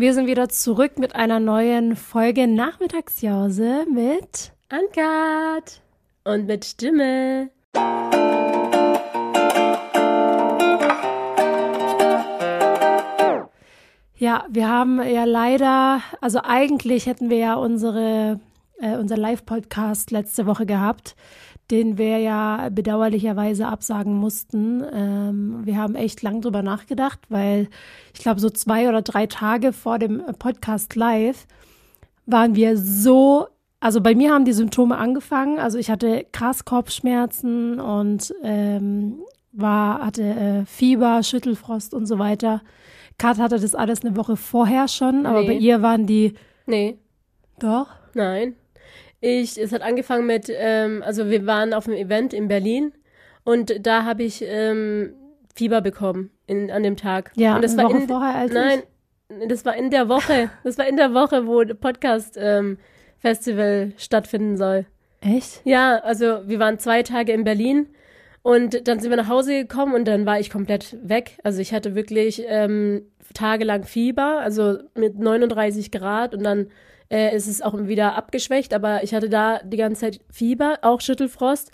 Wir sind wieder zurück mit einer neuen Folge Nachmittagsjause mit Ankat und mit Stimme. Ja, wir haben ja leider, also eigentlich hätten wir ja unsere, äh, unser Live-Podcast letzte Woche gehabt, den wir ja bedauerlicherweise absagen mussten. Ähm, wir haben echt lang drüber nachgedacht, weil ich glaube, so zwei oder drei Tage vor dem Podcast live waren wir so, also bei mir haben die Symptome angefangen. Also ich hatte krass Kopfschmerzen und ähm, war, hatte äh, Fieber, Schüttelfrost und so weiter. Kat hatte das alles eine Woche vorher schon, aber Nee. bei ihr waren die. Nee, Doch. nein. Ich, es hat angefangen mit, ähm, also wir waren auf einem Event in Berlin und da habe ich ähm, Fieber bekommen in, an dem Tag. Ja, und das war Woche in, vorher als Nein, das war in der Woche. Das war in der Woche, wo Podcast ähm, Festival stattfinden soll. ich. Echt? Ja, also wir waren zwei Tage in Berlin und dann sind wir nach Hause gekommen und dann war ich komplett weg. Also ich hatte wirklich ähm, tagelang Fieber, also mit 39 Grad und dann äh, ist es auch wieder abgeschwächt, aber ich hatte da die ganze Zeit Fieber, auch Schüttelfrost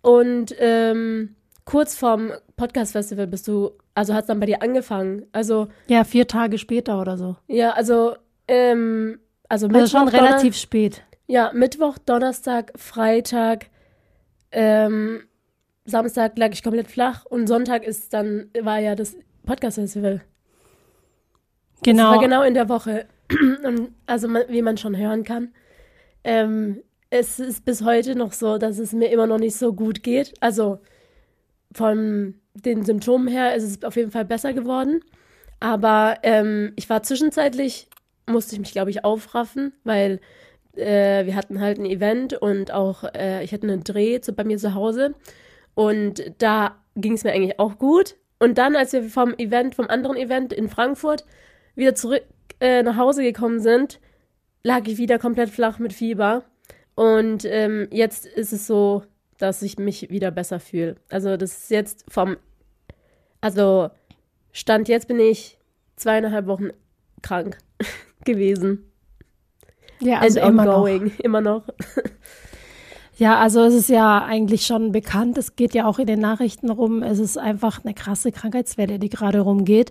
und ähm, kurz vorm Podcast-Festival bist du, also hat es dann bei dir angefangen. Also Ja, vier Tage später oder so. ja, also ähm, also Also schon Mittwoch, Donner- relativ spät. ja, Mittwoch, Donnerstag, Freitag, ähm, Samstag lag ich komplett flach und Sonntag ist dann, war ja das Podcast-Festival. Das Genau. war genau in der Woche. Also, man, wie man schon hören kann, ähm, es ist bis heute noch so, dass es mir immer noch nicht so gut geht. Also von den Symptomen her ist es auf jeden Fall besser geworden. Aber ähm, ich war zwischenzeitlich, musste ich mich, glaube ich, aufraffen, weil äh, wir hatten halt ein Event und auch äh, ich hatte einen Dreh zu, bei mir zu Hause. Und da ging es mir eigentlich auch gut. Und dann, als wir vom Event, vom anderen Event in Frankfurt wieder zurück äh, nach Hause gekommen sind, lag ich wieder komplett flach mit Fieber. Und ähm, jetzt ist es so, dass ich mich wieder besser fühle. Also das ist jetzt vom, also Stand jetzt bin ich zweieinhalb Wochen krank gewesen. Ja, also And immer noch. ongoing, immer noch. Ja, also es ist ja eigentlich schon bekannt, es geht ja auch in den Nachrichten rum, es ist einfach eine krasse Krankheitswelle, die gerade rumgeht.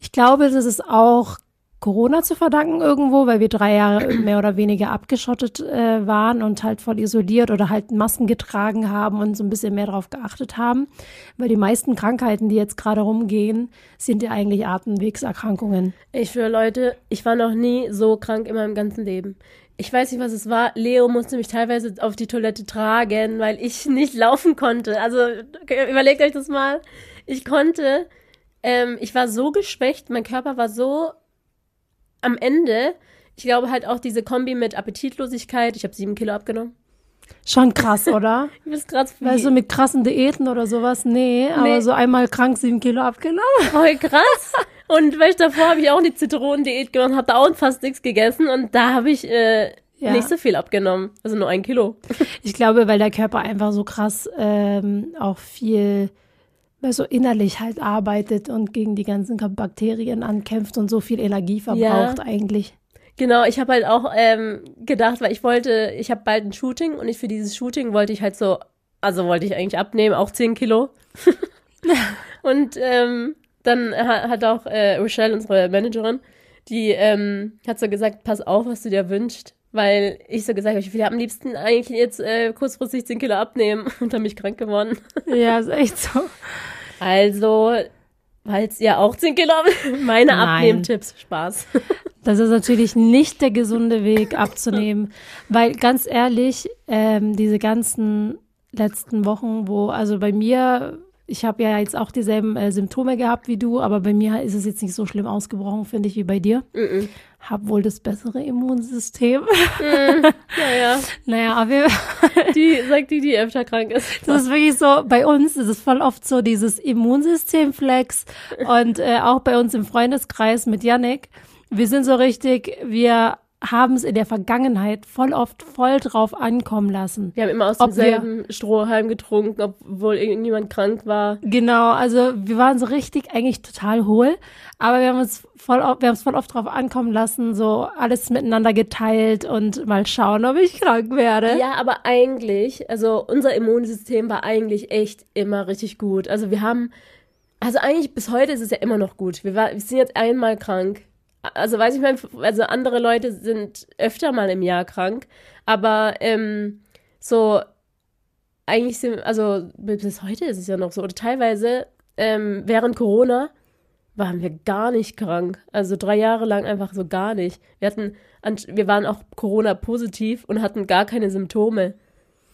Ich glaube, das ist auch Corona zu verdanken irgendwo, weil wir drei Jahre mehr oder weniger abgeschottet äh, waren und halt voll isoliert oder halt Masken getragen haben und so ein bisschen mehr darauf geachtet haben. Weil die meisten Krankheiten, die jetzt gerade rumgehen, sind ja eigentlich Atemwegserkrankungen. Ich schwöre, Leute, ich war noch nie so krank in meinem ganzen Leben. Ich weiß nicht, was es war. Leo musste mich teilweise auf die Toilette tragen, weil ich nicht laufen konnte. Also überlegt euch das mal. Ich konnte, ähm, ich war so geschwächt, mein Körper war so am Ende. Ich glaube halt auch diese Kombi mit Appetitlosigkeit. Ich habe sieben Kilo abgenommen. Schon krass, oder? Du bist gerade Weil so mit krassen Diäten oder sowas, nee, aber Nee. so einmal krank sieben Kilo abgenommen. voll krass. Und weil ich davor habe ich auch eine Zitronendiät gemacht, habe da auch fast nichts gegessen und da habe ich äh, Ja. nicht so viel abgenommen. Also nur ein Kilo. Ich glaube, weil der Körper einfach so krass ähm, auch viel weil so innerlich halt arbeitet und gegen die ganzen Bakterien ankämpft und so viel Energie verbraucht eigentlich. Genau, ich habe halt auch ähm, gedacht, weil ich wollte, ich habe bald ein Shooting und ich für dieses Shooting wollte ich halt so, also wollte ich eigentlich abnehmen, auch 10 Kilo. und ähm, dann ha- hat auch äh, Rochelle, unsere Managerin, die ähm, hat so gesagt, pass auf, was du dir wünschst. Weil ich so gesagt habe, ich will am liebsten eigentlich jetzt äh, kurzfristig 10 Kilo abnehmen und dann bin ich krank geworden. Ja, ist echt so. Also, falls ihr auch 10 Kilo habt, meine. Abnehmtipps, Spaß. Das ist natürlich nicht der gesunde Weg abzunehmen, weil ganz ehrlich, ähm, diese ganzen letzten Wochen, wo, also bei mir, ich habe ja jetzt auch dieselben äh, Symptome gehabt wie du, aber bei mir ist es jetzt nicht so schlimm ausgebrochen, finde ich, wie bei dir. Mhm. Hab wohl das bessere Immunsystem. Naja, naja, aber die sagt die, die öfter krank ist. das ist wirklich so, bei uns ist es voll oft so dieses Immunsystemflex und äh, auch bei uns im Freundeskreis mit Yannick. Wir sind so richtig, wir haben es in der Vergangenheit voll oft voll drauf ankommen lassen. Wir haben immer aus demselben Strohhalm getrunken, obwohl irgendjemand krank war. Genau, also wir waren so richtig eigentlich total hohl, aber wir haben uns voll, oft- wir haben es voll oft drauf ankommen lassen, so alles miteinander geteilt und mal schauen, ob ich krank werde. Ja, aber eigentlich, also unser Immunsystem war eigentlich echt immer richtig gut. Also wir haben, also eigentlich bis heute ist es ja immer noch gut. Wir, war, wir sind jetzt einmal krank. Also weiß ich mal, also andere Leute sind öfter mal im Jahr krank, aber ähm, so eigentlich sind, also bis heute ist es ja noch so, oder teilweise ähm, während Corona waren wir gar nicht krank. Also drei Jahre lang einfach so gar nicht. Wir hatten, wir waren auch Corona-positiv und hatten gar keine Symptome.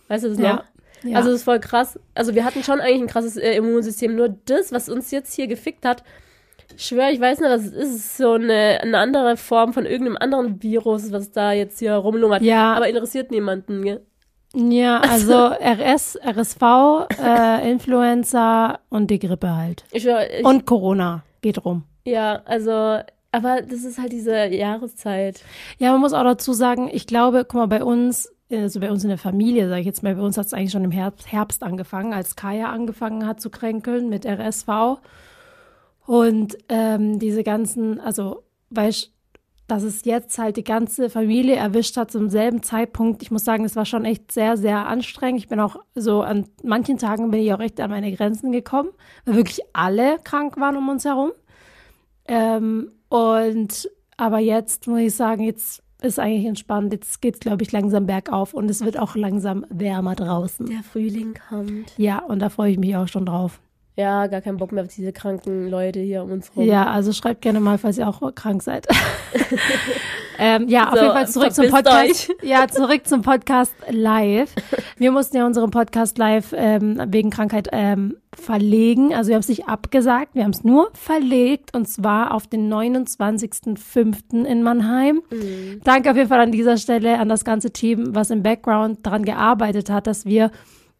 Weißt du das Ja. noch? Ja. Also das ist voll krass. Also wir hatten schon eigentlich ein krasses äh, Immunsystem. Nur das, was uns jetzt hier gefickt hat, ich schwöre, ich weiß nicht, was es ist. Es ist so eine, eine andere Form von irgendeinem anderen Virus, was da jetzt hier rumlungert. Ja. Aber interessiert niemanden, gell? Ja, also RS, RSV, äh, Influenza und die Grippe halt. Ich ich, Und Corona geht rum. ja, also, aber das ist halt diese Jahreszeit. Ja, man muss auch dazu sagen, ich glaube, guck mal, bei uns, also bei uns in der Familie, sage ich jetzt mal, bei uns hat es eigentlich schon im Herbst, Herbst angefangen, als Kaya angefangen hat zu kränkeln mit RSV. Und ähm, diese ganzen, also, weißt dass es jetzt halt die ganze Familie erwischt hat zum selben Zeitpunkt. Ich muss sagen, es war schon echt sehr, sehr anstrengend. Ich bin auch so an manchen Tagen bin ich auch echt an meine Grenzen gekommen, weil wirklich alle krank waren um uns herum. Ähm, und aber jetzt muss ich sagen, jetzt ist eigentlich entspannt. Jetzt geht's, glaube ich, langsam bergauf und es wird auch langsam wärmer draußen. Der Frühling kommt. Ja, und da freue ich mich auch schon drauf. Ja, gar keinen Bock mehr auf diese kranken Leute hier um uns rum. Ja, also schreibt gerne mal, falls ihr auch krank seid. ähm, ja, auf So, jeden Fall zurück zum Podcast. Ja, zurück zum Podcast live. Wir mussten ja unseren Podcast live ähm, wegen Krankheit ähm, verlegen. Also wir haben es nicht abgesagt, wir haben es nur verlegt und zwar auf den 29.05. in Mannheim. Danke auf jeden Fall an dieser Stelle an das ganze Team, was im Background daran gearbeitet hat, dass wir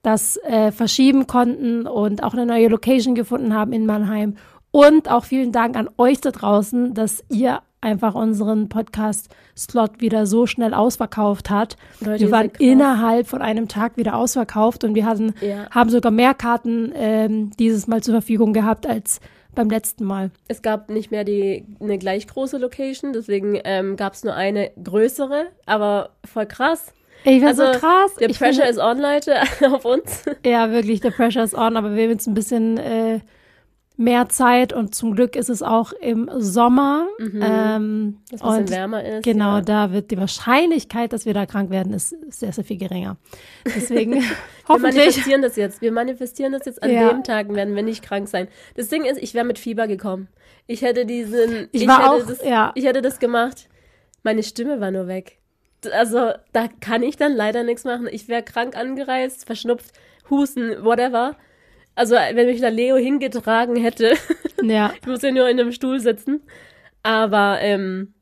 das äh, verschieben konnten und auch eine neue Location gefunden haben in Mannheim. Und auch vielen Dank an euch da draußen, dass ihr einfach unseren Podcast-Slot wieder so schnell ausverkauft hat. Leute, wir waren krass. innerhalb von einem Tag wieder ausverkauft und wir hatten, Ja. haben sogar mehr Karten ähm, dieses Mal zur Verfügung gehabt als beim letzten Mal. Es gab nicht mehr die, eine gleich große Location, deswegen ähm, gab es nur eine größere, aber voll krass. Ey, war Also, so krass. Der Ich Pressure is on, Leute, auf uns. Ja, wirklich, der Pressure is on, aber wir haben jetzt ein bisschen äh, mehr Zeit und zum Glück ist es auch im Sommer. Ähm, Dass es ein bisschen wärmer ist. genau, Ja. da wird die Wahrscheinlichkeit, dass wir da krank werden, ist sehr, sehr viel geringer. Deswegen Wir hoffentlich. manifestieren das jetzt. Wir manifestieren das jetzt an Ja. dem Tag, werden wir nicht krank sein. Das Ding ist, ich wäre mit Fieber gekommen. Ich hätte diesen. Ich war hätte auch- das, ja. Ich hätte das gemacht. Meine Stimme war nur weg. Also, da kann ich dann leider nichts machen. Ich wäre krank angereist, verschnupft, Husten, whatever. Also, wenn mich da Leo hingetragen hätte, Ja, ich muss ja nur in einem Stuhl sitzen. Aber, ähm,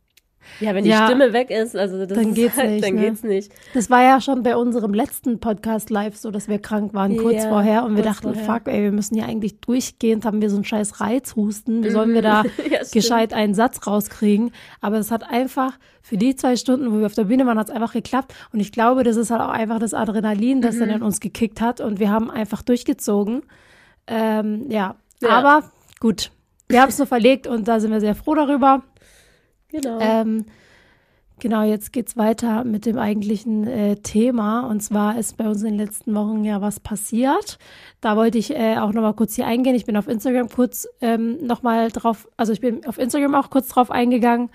ja, wenn die Ja. Stimme weg ist, also das Dann ist geht's halt, nicht, dann ne? geht's nicht. das war ja schon bei unserem letzten Podcast live so, dass wir krank waren, kurz Ja, vorher. Und wir kurz dachten, vorher. fuck, ey, wir müssen ja eigentlich durchgehend, haben wir so einen scheiß Reizhusten. Wie sollen wir da Ja, gescheit einen Satz rauskriegen? Aber es hat einfach, für die zwei Stunden, wo wir auf der Bühne waren, hat es einfach geklappt. Und ich glaube, das ist halt auch einfach das Adrenalin, das Mhm. dann in uns gekickt hat. Und wir haben einfach durchgezogen. Ähm, ja. Ja. aber gut. Wir haben es nur verlegt und da sind wir sehr froh darüber. Genau. Ähm, genau, jetzt geht's weiter mit dem eigentlichen äh, Thema. Und zwar ist bei uns in den letzten Wochen ja was passiert. Da wollte ich äh, auch nochmal kurz hier eingehen. Ich bin auf Instagram kurz ähm, nochmal drauf, also ich bin auf Instagram auch kurz drauf eingegangen.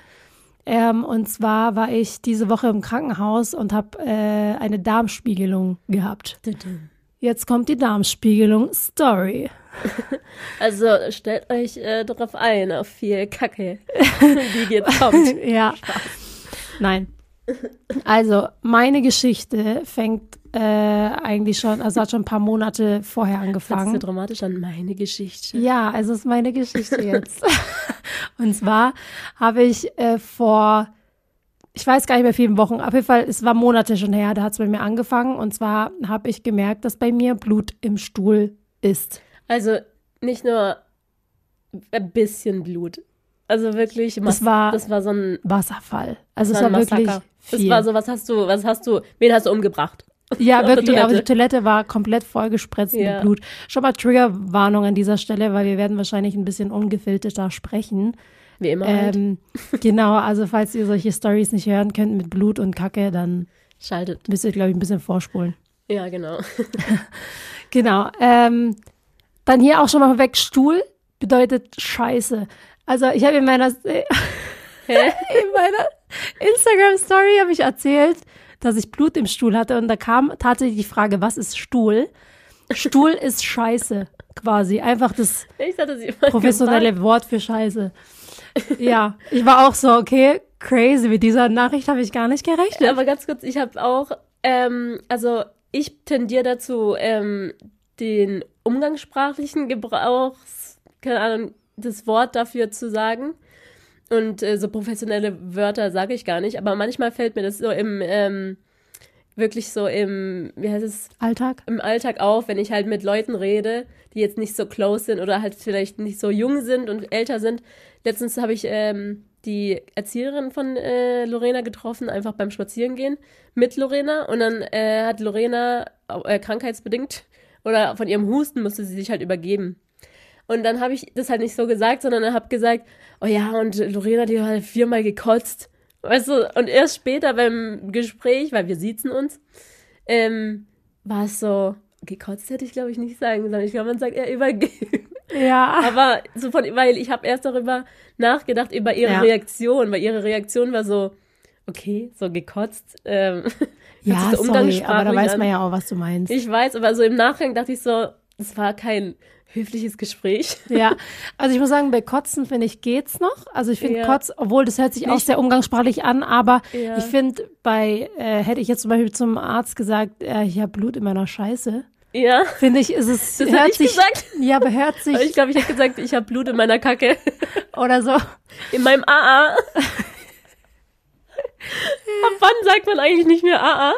Ähm, und zwar war ich diese Woche im Krankenhaus und habe äh, eine Darmspiegelung gehabt. Jetzt kommt die Darmspiegelung Story. Also stellt euch äh, darauf ein, auf viel Kacke, die jetzt kommt. ja. Nein. Also, meine Geschichte fängt äh, eigentlich schon, also hat schon ein paar Monate vorher Fangst du angefangen. dramatisch an meine Geschichte? Ja, also ist meine Geschichte jetzt. Und zwar habe ich äh, vor, ich weiß gar nicht mehr vielen Wochen, auf jeden Fall, es war Monate schon her, da hat es bei mir angefangen. Und zwar habe ich gemerkt, dass bei mir Blut im Stuhl ist. Also nicht nur ein bisschen Blut. Also wirklich, Das war- das war so ein, Wasserfall. Also es war war ein wirklich viel. Es war so, was hast du, was hast du, wen hast du umgebracht? Ja, wirklich, aber die Toilette. War komplett vollgespritzt Ja. mit Blut. Schon mal Triggerwarnung an dieser Stelle, weil wir werden wahrscheinlich ein bisschen ungefilterter sprechen. Wie immer halt. Ähm, genau, also falls ihr solche Stories nicht hören könnt mit Blut und Kacke, dann Schaltet. müsst ihr, glaube ich, ein bisschen vorspulen. Ja, genau. Genau. Ähm, dann hier auch schon mal weg, Stuhl bedeutet Scheiße. Also ich habe in meiner, in meiner Instagram-Story habe ich erzählt, dass ich Blut im Stuhl hatte und da kam tatsächlich die Frage, was ist Stuhl? Stuhl ist Scheiße, quasi. Einfach das immer professionelle Wort für Scheiße. Ja, ich war auch so, okay, crazy. Mit dieser Nachricht habe ich gar nicht gerechnet. Aber ganz kurz, ich habe auch, ähm, also ich tendiere dazu, ähm, den umgangssprachlichen Gebrauchs, keine Ahnung, das Wort dafür zu sagen. Und äh, so professionelle Wörter sage ich gar nicht, aber manchmal fällt mir das so im, ähm, wirklich so im, wie heißt es, Alltag? im Alltag auf, wenn ich halt mit Leuten rede, die jetzt nicht so close sind oder halt vielleicht nicht so jung sind und älter sind. Letztens habe ich ähm, die Erzieherin von äh, Lorena getroffen, einfach beim Spazierengehen mit Lorena. Und dann äh, hat Lorena äh, krankheitsbedingt oder von ihrem Husten musste sie sich halt übergeben. Und dann habe ich das halt nicht so gesagt, sondern habe gesagt, oh ja, und Lorena, die hat halt viermal gekotzt. Weißt du, und erst später beim Gespräch, weil wir siezen uns, ähm, war es so, gekotzt hätte ich glaube ich nicht sagen sollen. Ich glaube, man sagt eher übergeben. Ja. Aber so von, weil ich habe erst darüber nachgedacht, über ihre Ja. Reaktion, weil ihre Reaktion war so, okay, so gekotzt. Ähm, Ja, so sorry, aber da weiß an. man ja auch, was du meinst. Ich weiß, aber so im Nachgang dachte ich so, es war kein höfliches Gespräch. Ja, also ich muss sagen, bei Kotzen finde ich geht's noch. Also ich finde Ja. Kotz, obwohl das hört sich auch Nicht- sehr umgangssprachlich an, aber Ja. ich finde, bei äh, hätte ich jetzt zum Beispiel zum Arzt gesagt, äh, ich habe Blut in meiner Scheiße, Ja, finde ich, ist es das hört sich, gesagt. ja, aber hört sich Aber ich glaube, ich hätte gesagt, ich habe Blut in meiner Kacke. oder so. In meinem AA. Ab wann sagt man eigentlich nicht mehr AA?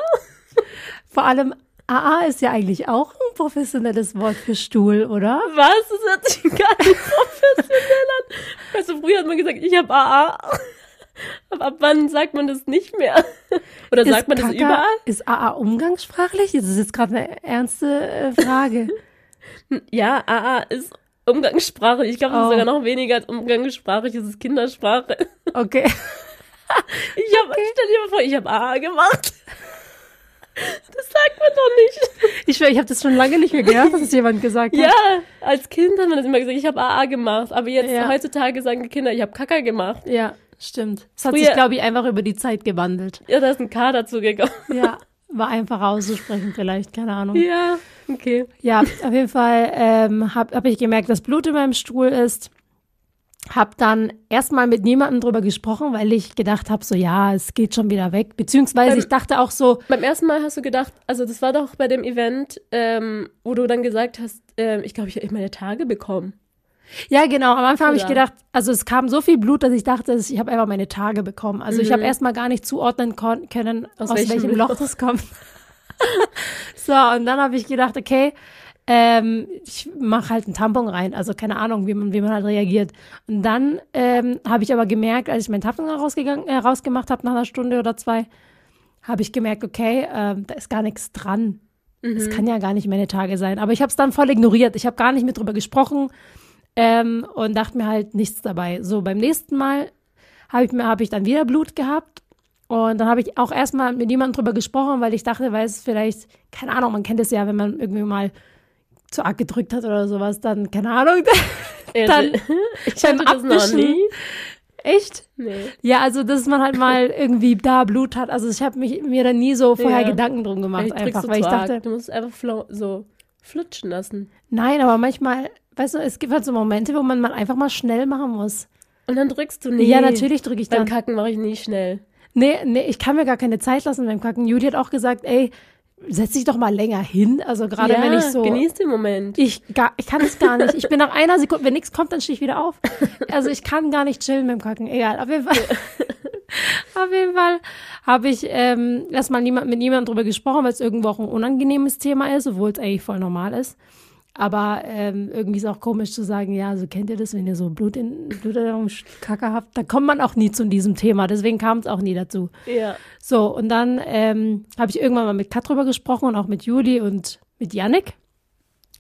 Vor allem AA ist ja eigentlich auch ein professionelles Wort für Stuhl, oder? Was? Das hört sich gar nicht professionell an. Weißt du, früher hat man gesagt, ich habe AA. Aber ab wann sagt man das nicht mehr? Oder sagt man das Kaka- überall? Ist AA umgangssprachlich? Das ist jetzt gerade eine ernste äh, Frage. Ja, AA ist umgangssprachlich. Ich glaube, das Oh. ist sogar noch weniger als umgangssprachlich. Es ist Kindersprache. Okay. Ich habe, stell dir mal vor, ich habe AA gemacht. Das sagt man doch nicht. Ich schwöre, ich habe das schon lange nicht mehr gehört, dass es jemand gesagt hat. Ja, als Kind hat man das immer gesagt, ich habe AA gemacht. Aber jetzt Ja. heutzutage sagen die Kinder, ich habe Kaka gemacht. Ja, stimmt. Es hat Früher- sich, glaube ich, einfach über die Zeit gewandelt. Ja, da ist ein K dazu gekommen. Ja, war einfach auszusprechen vielleicht, keine Ahnung. Ja, okay. Ja, auf jeden Fall ähm, habe hab ich gemerkt, dass Blut in meinem Stuhl ist. Hab dann erstmal mit niemandem drüber gesprochen, weil ich gedacht habe, so ja, es geht schon wieder weg. Beziehungsweise Beim- ich dachte auch so, Beim ersten Mal hast du gedacht, also das war doch bei dem Event, ähm, wo du dann gesagt hast, ähm, ich glaube, ich habe meine Tage bekommen. ja genau, am Anfang habe ich gedacht, also es kam so viel Blut, dass ich dachte, ich habe einfach meine Tage bekommen. Also ich habe erstmal gar nicht zuordnen können, aus, Aus welchem, welchem Loch. das kommt. so, und dann habe ich gedacht, okay, ähm, ich mache halt einen Tampon rein, also keine Ahnung, wie man, wie man halt reagiert. Und dann ähm, habe ich aber gemerkt, als ich meinen Tampon rausgegangen, äh, rausgemacht habe nach einer Stunde oder zwei, habe ich gemerkt, okay, ähm, da ist gar nichts dran. Es kann ja gar nicht meine Tage sein. Aber ich habe es dann voll ignoriert. Ich habe gar nicht mit drüber gesprochen ähm, und dachte mir halt nichts dabei. So, beim nächsten Mal habe ich, mir- hab ich dann wieder Blut gehabt. Und dann habe ich auch erstmal mit jemandem drüber gesprochen, weil ich dachte, weil es vielleicht, keine Ahnung, man kennt es ja, wenn man irgendwie mal zu arg gedrückt hat oder sowas, dann, keine Ahnung, Dann ich beim Abwischen- nie. echt? Nee. Ja, also, dass man halt mal irgendwie da Blut hat. Also, ich habe mich mir da nie so vorher Ja. Gedanken drum gemacht, drückst einfach, du weil ich arg. dachte, Du musst es einfach so flutschen lassen. nein, aber manchmal, weißt du, es gibt halt so Momente, wo man mal einfach mal schnell machen muss. Und dann drückst du nie. Ja, natürlich drücke ich Beim dann. Kacken mache ich nie schnell. Nee, nee, ich kann mir gar keine Zeit lassen beim Kacken. Judy hat auch gesagt, ey, setz dich doch mal länger hin. Also gerade ja, wenn ich so. genieß den Moment. Ich, gar, ich kann es gar nicht. Ich bin nach einer Sekunde, wenn nichts kommt, dann stehe ich wieder auf. Also ich kann gar nicht chillen mit dem Kacken. Egal, auf jeden Fall. auf jeden Fall habe ich ähm, erstmal niemand, mit niemandem drüber gesprochen, weil es irgendwo auch ein unangenehmes Thema ist, obwohl es eigentlich voll normal ist. Aber ähm, irgendwie ist auch komisch zu sagen, ja, so kennt ihr das, wenn ihr so Blut in Blut in der Kacke habt, da kommt man auch nie zu diesem Thema. Deswegen kam es auch nie dazu. Ja. So, und dann ähm, habe ich irgendwann mal mit Kat drüber gesprochen und auch mit Juli und mit Yannick.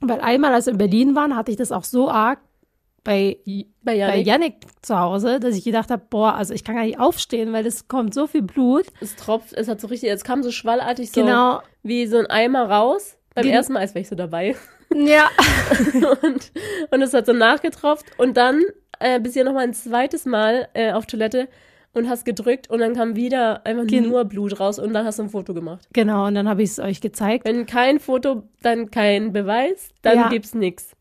Weil einmal, als wir in Berlin waren, hatte ich das auch so arg bei, Bei bei Janik. Yannick zu Hause, dass ich gedacht habe, boah, also ich kann gar nicht aufstehen, weil es kommt so viel Blut. Es tropft, es hat so richtig, es kam so schwallartig so Genau. wie so ein Eimer raus. Beim Gen- ersten Mal, als wäre ich so dabei. Ja. und, und es hat so nachgetropft. Und dann äh, bist du ja noch mal ein zweites Mal äh, auf Toilette und hast gedrückt und dann kam wieder einfach Gen- nur Blut raus und dann hast du ein Foto gemacht. Genau, und dann habe ich es euch gezeigt. Wenn kein Foto, dann kein Beweis, dann Ja. gibt's nix.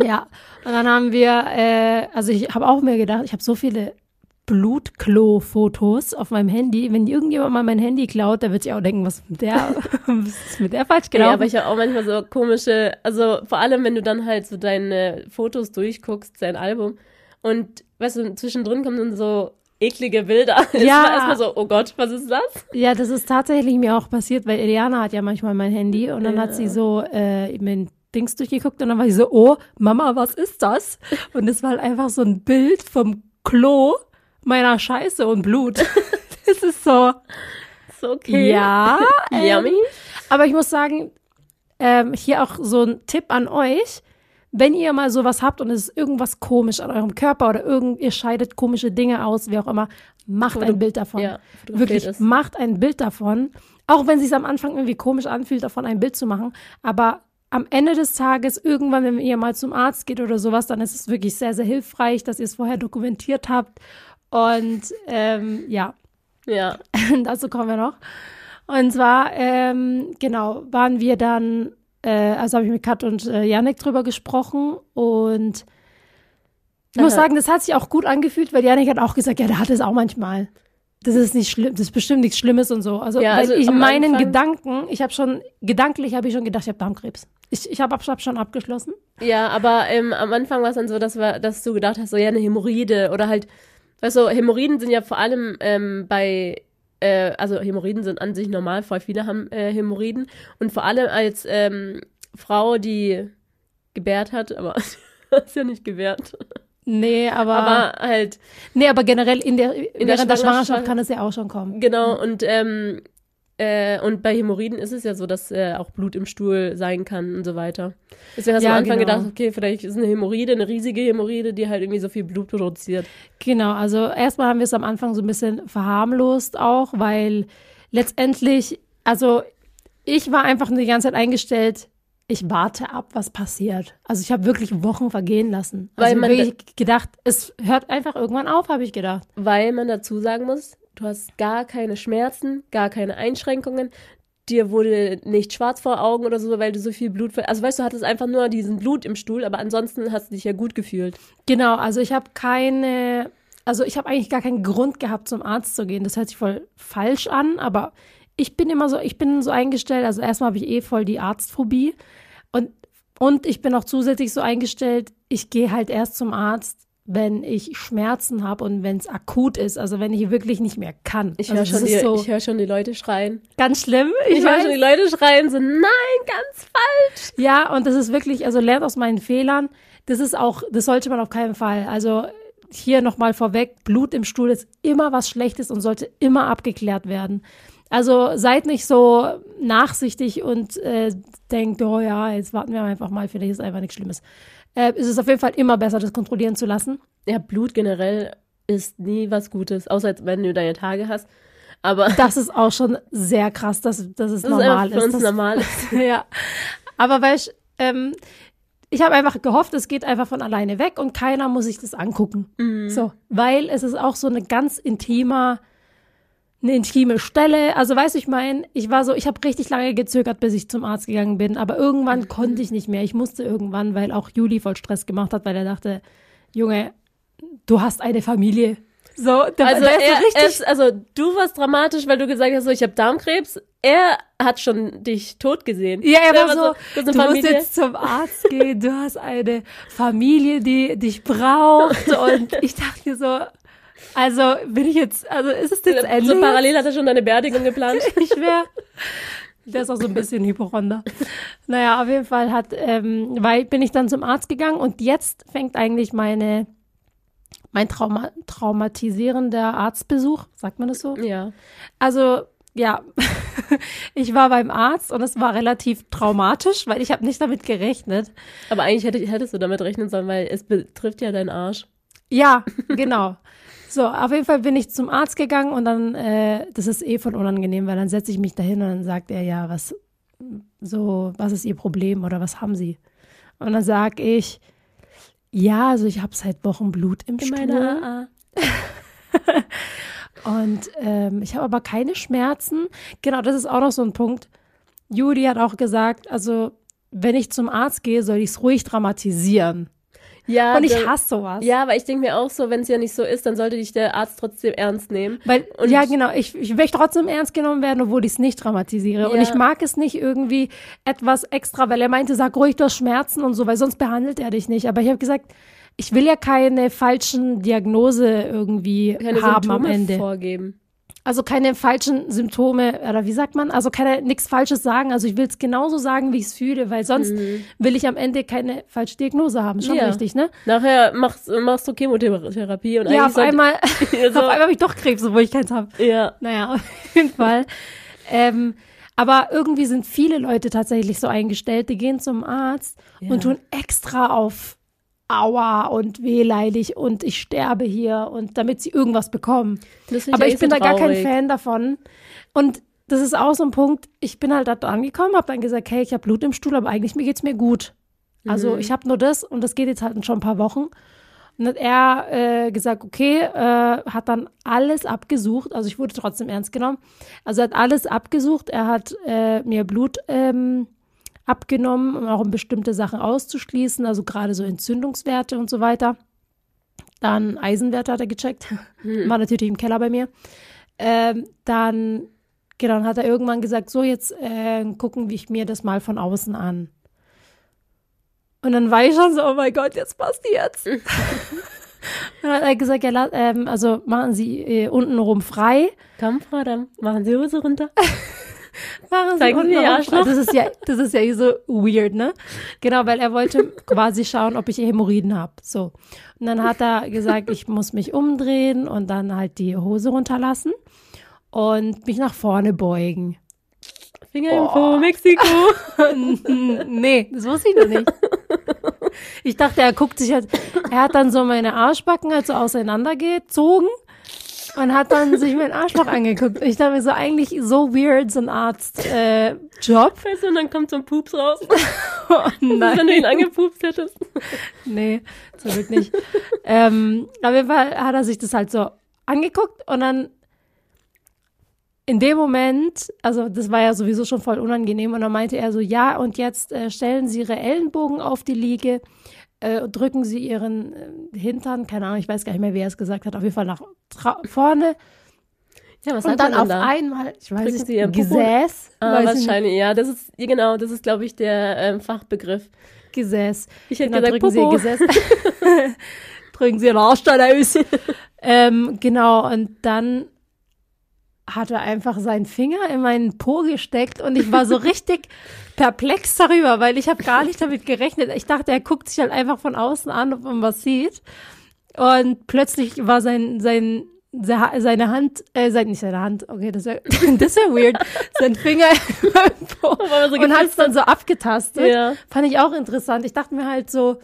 Ja, und dann haben wir, äh, also ich habe auch mir gedacht, ich habe so viele Blutklo-Fotos auf meinem Handy. Wenn irgendjemand mal mein Handy klaut, der wird sich auch denken, was ist mit der, was ist mit der falsch Ja, gelaufen? aber ich habe auch manchmal so komische, also vor allem, wenn du dann halt so deine Fotos durchguckst, dein Album und weißt du, zwischendrin kommen dann so eklige Bilder. Ja. war erstmal so, oh Gott, was ist das? ja, das ist tatsächlich mir auch passiert, weil Eliana hat ja manchmal mein Handy und dann hat sie so äh, mit Dings durchgeguckt und dann war sie so, oh, Mama, was ist das? Und es war halt einfach so ein Bild vom Klo meiner Scheiße und Blut. das ist so, Ist okay. ja, ähm, Yummy. Aber ich muss sagen, ähm, hier auch so ein Tipp an euch. Wenn ihr mal sowas habt und es ist irgendwas komisch an eurem Körper oder irgend, ihr scheidet komische Dinge aus, wie auch immer, macht Foto- ein Bild davon. ja, Wirklich, es. macht ein Bild davon. Auch wenn es sich am Anfang irgendwie komisch anfühlt, davon ein Bild zu machen. Aber am Ende des Tages, irgendwann, wenn ihr mal zum Arzt geht oder sowas, dann ist es wirklich sehr, sehr hilfreich, dass ihr es vorher dokumentiert habt. Und ähm, ja, Ja. dazu kommen wir noch. Und zwar, ähm, genau, waren wir dann, äh, also habe ich mit Kat und äh, Janik drüber gesprochen und ich muss Aha. sagen, das hat sich auch gut angefühlt, weil Janik hat auch gesagt, ja, der hat es auch manchmal. Das ist nicht schlimm, das ist bestimmt nichts Schlimmes und so. Also, Ja, also ich meinen Anfang- Gedanken, ich habe schon, gedanklich habe ich schon gedacht, ich habe Darmkrebs. Ich, ich habe hab schon abgeschlossen. Ja, aber ähm, am Anfang war es dann so, dass, wir, dass du gedacht hast, so ja, eine Hämorrhoide oder halt, du, Hämorrhoiden sind ja vor allem ähm, bei, äh, also Hämorrhoiden sind an sich normal, voll viele haben äh, Hämorrhoiden. Und vor allem als ähm, Frau, die gebärt hat, aber ist ja nicht gebärt, Nee, aber, aber halt, nee, aber generell in der, der während der Schwangerschaft Schwangerschaft- kann es ja auch schon kommen. genau, und ähm, äh, und bei Hämorrhoiden ist es ja so, dass äh, auch Blut im Stuhl sein kann und so weiter. Deswegen hast du Ja, am Anfang genau. gedacht, okay, vielleicht ist eine Hämorrhoide, eine riesige Hämorrhoide, die halt irgendwie so viel Blut produziert. Genau, also erstmal haben wir es am Anfang so ein bisschen verharmlost auch, weil letztendlich, also ich war einfach die ganze Zeit eingestellt, ich warte ab, was passiert. Also ich habe wirklich Wochen vergehen lassen. Also Weil man wirklich gedacht, es hört einfach irgendwann auf, habe ich gedacht. weil man dazu sagen muss, du hast gar keine Schmerzen, gar keine Einschränkungen. Dir wurde nicht schwarz vor Augen oder so, weil du so viel Blut. Also weißt du, hattest einfach nur diesen Blut im Stuhl, aber ansonsten hast du dich ja gut gefühlt. Genau, also ich habe keine, also ich habe eigentlich gar keinen Grund gehabt, zum Arzt zu gehen. Das hört sich voll falsch an, aber ich bin immer so, ich bin so eingestellt, also erstmal habe ich eh voll die Arztphobie und, und ich bin auch zusätzlich so eingestellt, ich gehe halt erst zum Arzt, wenn ich Schmerzen habe und wenn es akut ist, also wenn ich wirklich nicht mehr kann. Ich also höre das schon, die- so ich hör schon die Leute schreien. ganz schlimm. Ich, Ich, höre schon die Leute schreien, so, nein, ganz falsch. Ja, und das ist wirklich, also lernt aus meinen Fehlern. Das ist auch, das sollte man auf keinen Fall. Also hier nochmal vorweg, Blut im Stuhl ist immer was Schlechtes und sollte immer abgeklärt werden. Also seid nicht so nachsichtig und äh, denkt, oh ja, jetzt warten wir einfach mal, vielleicht ist einfach nichts Schlimmes. Äh, es ist auf jeden Fall immer besser, das kontrollieren zu lassen. Ja, Blut generell ist nie was Gutes, außer wenn du deine Tage hast. Aber Das ist auch schon sehr krass, dass, dass es das ist normal einfach für uns das, normal. ja. Aber weil ich, ähm, ich habe einfach gehofft, es geht einfach von alleine weg und keiner muss sich das angucken. So, weil es ist auch so eine ganz intimer, eine intime Stelle. Also weißt du, ich meine, ich war so, ich habe richtig lange gezögert, bis ich zum Arzt gegangen bin, aber irgendwann konnte ich nicht mehr. Ich musste irgendwann, weil auch Juli voll Stress gemacht hat, weil er dachte, Junge, du hast eine Familie. So, der, Also, der ist so er, richtig er also du warst dramatisch, weil du gesagt hast, so, ich habe Darmkrebs. Er hat schon dich tot gesehen. Ja, er war so, ist du eine musst Familie. jetzt zum Arzt gehen, du hast eine Familie, die dich braucht und ich dachte so, also bin ich jetzt, also ist es jetzt endlich? so parallel hat er schon deine Beerdigung geplant. Ich schwör. Der ist auch so ein bisschen Hypochonder. Naja, auf jeden Fall hat, ähm, weil bin ich dann zum Arzt gegangen und jetzt fängt eigentlich meine, mein Trauma, traumatisierender Arztbesuch, sagt man das so? Ja. Also, ja, ich war beim Arzt und es war relativ traumatisch, weil ich habe nicht damit gerechnet. Aber eigentlich hätte, hättest du damit rechnen sollen, weil es betrifft ja deinen Arsch. Ja, genau. So, auf jeden Fall bin ich zum Arzt gegangen und dann, äh, das ist eh voll unangenehm, weil dann setze ich mich dahin und dann sagt er, ja, was, so, was ist Ihr Problem oder was haben Sie? Und dann sag ich, ja, also ich habe seit Wochen Blut im In Stuhl. Und ähm, ich habe aber keine Schmerzen. Genau, das ist auch noch so ein Punkt. Judy hat auch gesagt, also wenn ich zum Arzt gehe, soll ich es ruhig dramatisieren. Ja, Und ich hasse sowas. Ja, aber ich denke mir auch so, wenn es ja nicht so ist, dann sollte dich der Arzt trotzdem ernst nehmen. Weil, Und- ja, genau, ich, ich möchte trotzdem ernst genommen werden, obwohl ich es nicht dramatisiere. Und Ja. ich mag es nicht irgendwie etwas extra, weil er meinte, sag ruhig, du hast Schmerzen und so, weil sonst behandelt er dich nicht. Aber ich habe gesagt, ich will ja keine falschen Diagnose irgendwie Keine haben Symptome am Ende. vorgeben. Also keine falschen Symptome, oder wie sagt man? Also keine nichts Falsches sagen. Also ich will es genauso sagen, wie ich es fühle, weil sonst will ich am Ende keine falsche Diagnose haben. Schon Mhm. Ja. richtig, ne? Nachher machst, machst du Chemotherapie und Ja, auf einmal, Ja, so. auf einmal habe ich doch Krebs, obwohl ich keins habe. Ja. Naja, auf jeden Fall. Ähm, aber irgendwie sind viele Leute tatsächlich so eingestellt, die gehen zum Arzt Ja. und tun extra auf Aua und wehleidig und ich sterbe hier und damit sie irgendwas bekommen. Aber ich eh bin da gar kein. Fan davon. Und das ist auch so ein Punkt, ich bin halt da angekommen, habe dann gesagt, hey, ich habe Blut im Stuhl, aber eigentlich mir geht's mir gut. Also Mhm. ich habe nur das und das geht jetzt halt schon ein paar Wochen. Und dann hat er äh, gesagt, okay, äh, hat dann alles abgesucht. Also ich wurde trotzdem ernst genommen. Also er hat alles abgesucht. Er hat äh, mir Blut ähm, abgenommen, um auch um bestimmte Sachen auszuschließen. Also gerade so Entzündungswerte und so weiter. Dann Eisenwerte hat er gecheckt. War natürlich im Keller bei mir. Ähm, dann, genau, dann hat er irgendwann gesagt, so jetzt äh, gucken wir ich mir das mal von außen an. Und dann war ich schon so, oh mein Gott, jetzt passiert's. dann hat er gesagt, ja, ähm, also machen Sie äh, untenrum frei. Komm, Frau, dann machen Sie Hose runter. Machen Sie Zeigen Sie Ihr. Arschloch. Das ist ja, das ist ja eh so weird, ne? Genau, weil er wollte quasi schauen, ob ich Hämorrhoiden habe. So. Und dann hat er gesagt, ich muss mich umdrehen und dann halt die Hose runterlassen und mich nach vorne beugen. Finger im Po, Mexiko. nee, das wusste ich noch nicht. Ich dachte, er guckt sich halt, er hat dann so meine Arschbacken halt so auseinandergezogen und hat dann sich meinen Arschloch angeguckt. Ich dachte mir so, eigentlich so weird, so ein Arzt-Job. Äh. Weißt du, und dann kommt so ein Pups raus. oh, Wenn du ihn angepupst hättest. Nee, zum Glück nicht. ähm, auf jeden Fall hat er sich das halt so angeguckt und dann in dem Moment, also das war ja sowieso schon voll unangenehm und dann meinte er so, ja, und jetzt äh, stellen Sie Ihre Ellenbogen auf die Liege, äh, drücken Sie Ihren äh, Hintern, keine Ahnung, ich weiß gar nicht mehr, wer es gesagt hat, auf jeden Fall nach vorne Ja, was und dann auf da? einmal, ich weiß Drücken nicht, Sie? Gesäß, Ah, wahrscheinlich, ja. Das ist, genau, das ist, glaube ich, der ähm, Fachbegriff. Gesäß. Ich hätte Genau, gesagt, drücken Sie Ihr Popo. Gesäß. drücken Sie Ihren Arsch dann aus. ähm, genau, und dann hat er einfach seinen Finger in meinen Po gesteckt und ich war so richtig perplex darüber, weil ich habe gar nicht damit gerechnet. Ich dachte, er guckt sich halt einfach von außen an, ob man was sieht. Und plötzlich war sein, sein, se- seine Hand, äh, sein, nicht seine Hand, okay, das ist ja, das ist ja weird, sein Finger Po so und hat es dann so abgetastet. Ja. Fand ich auch interessant. Ich dachte mir halt so,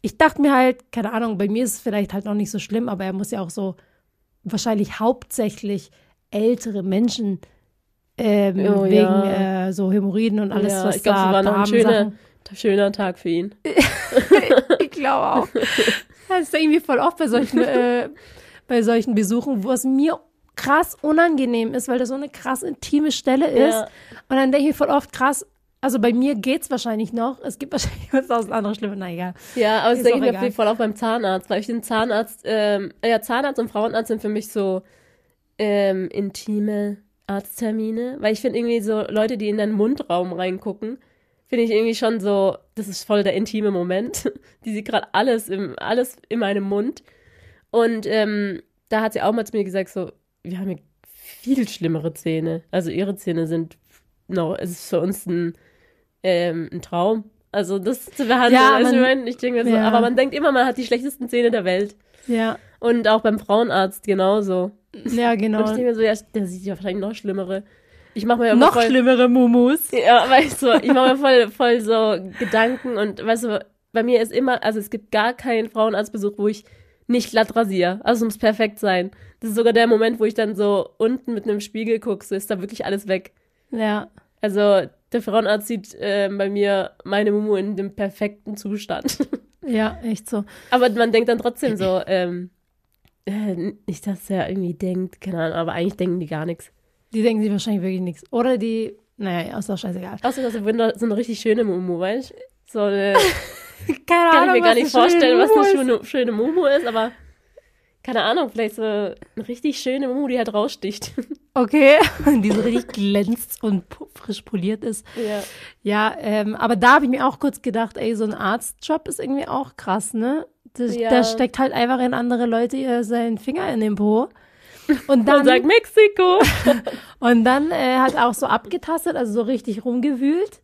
ich dachte mir halt, keine Ahnung, bei mir ist es vielleicht halt noch nicht so schlimm, aber er muss ja auch so wahrscheinlich hauptsächlich ältere Menschen ähm, Oh, wegen ja. äh, so Hämorrhoiden und alles, ja, was ich glaube, da es war noch ein schöner, schöner Tag für ihn. ich glaube auch. Das ist irgendwie voll oft bei solchen, äh, bei solchen Besuchen, wo es mir krass unangenehm ist, weil das so eine krass intime Stelle ist. Ja. Und dann denke ich voll oft krass, also bei mir geht's wahrscheinlich noch. Es gibt wahrscheinlich was aus anderes Schlimme. Na egal. Ja, aber das denke ich mir Fall auch beim Zahnarzt, weil ich den Zahnarzt, ähm, ja, Zahnarzt und Frauenarzt sind für mich so ähm, intime Arzttermine, weil ich finde irgendwie so Leute, die in deinen Mundraum reingucken, finde ich irgendwie schon so, das ist voll der intime Moment. Die sieht gerade alles im, alles in meinem Mund. Und ähm, da hat sie auch mal zu mir gesagt, so, wir haben hier viel schlimmere Zähne. Also ihre Zähne sind no, es ist für uns ein, ähm, ein Traum. Also das zu behandeln, Ja, also man- ich meine, ich denke so, ja. aber man denkt immer, man hat die schlechtesten Zähne der Welt. Ja, Und auch beim Frauenarzt genauso. ja genau. Und ich denke mir so, ja, der sieht ja wahrscheinlich noch schlimmere. Ich mache mir Noch voll, schlimmere Mumus. Ja, weißt du, ich mache mir voll, voll so Gedanken und weißt du, bei mir ist immer, also es gibt gar keinen Frauenarztbesuch, wo ich nicht glatt rasiere. Also es muss perfekt sein. Das ist sogar der Moment, wo ich dann so unten mit einem Spiegel gucke, so ist da wirklich alles weg. Ja, Also der Frauenarzt sieht äh, bei mir meine Mumu in dem perfekten Zustand. ja, echt so. aber man denkt dann trotzdem so, ähm, äh, nicht, dass er irgendwie denkt, keine Ahnung, aber eigentlich denken die gar nichts. Die denken sich wahrscheinlich wirklich nichts. Oder die, naja, ist doch scheißegal. Außer, dass er so eine richtig schöne Mumu, weißt du? So eine Keine kann ich mir gar nicht vorstellen, was eine schöne, schöne Mumu ist, aber keine Ahnung, vielleicht so eine richtig schöne Mumu, die halt raussticht. Okay, die so richtig glänzt und frisch poliert ist. ja. Ja, ähm, aber da habe ich mir auch kurz gedacht, ey, so ein Arztjob ist irgendwie auch krass, ne? Das, Ja. Da steckt halt einfach in andere Leute ihr seinen Finger in den Po. Und Und dann, sagt Mexiko. und dann äh, hat auch so abgetastet, also so richtig rumgewühlt.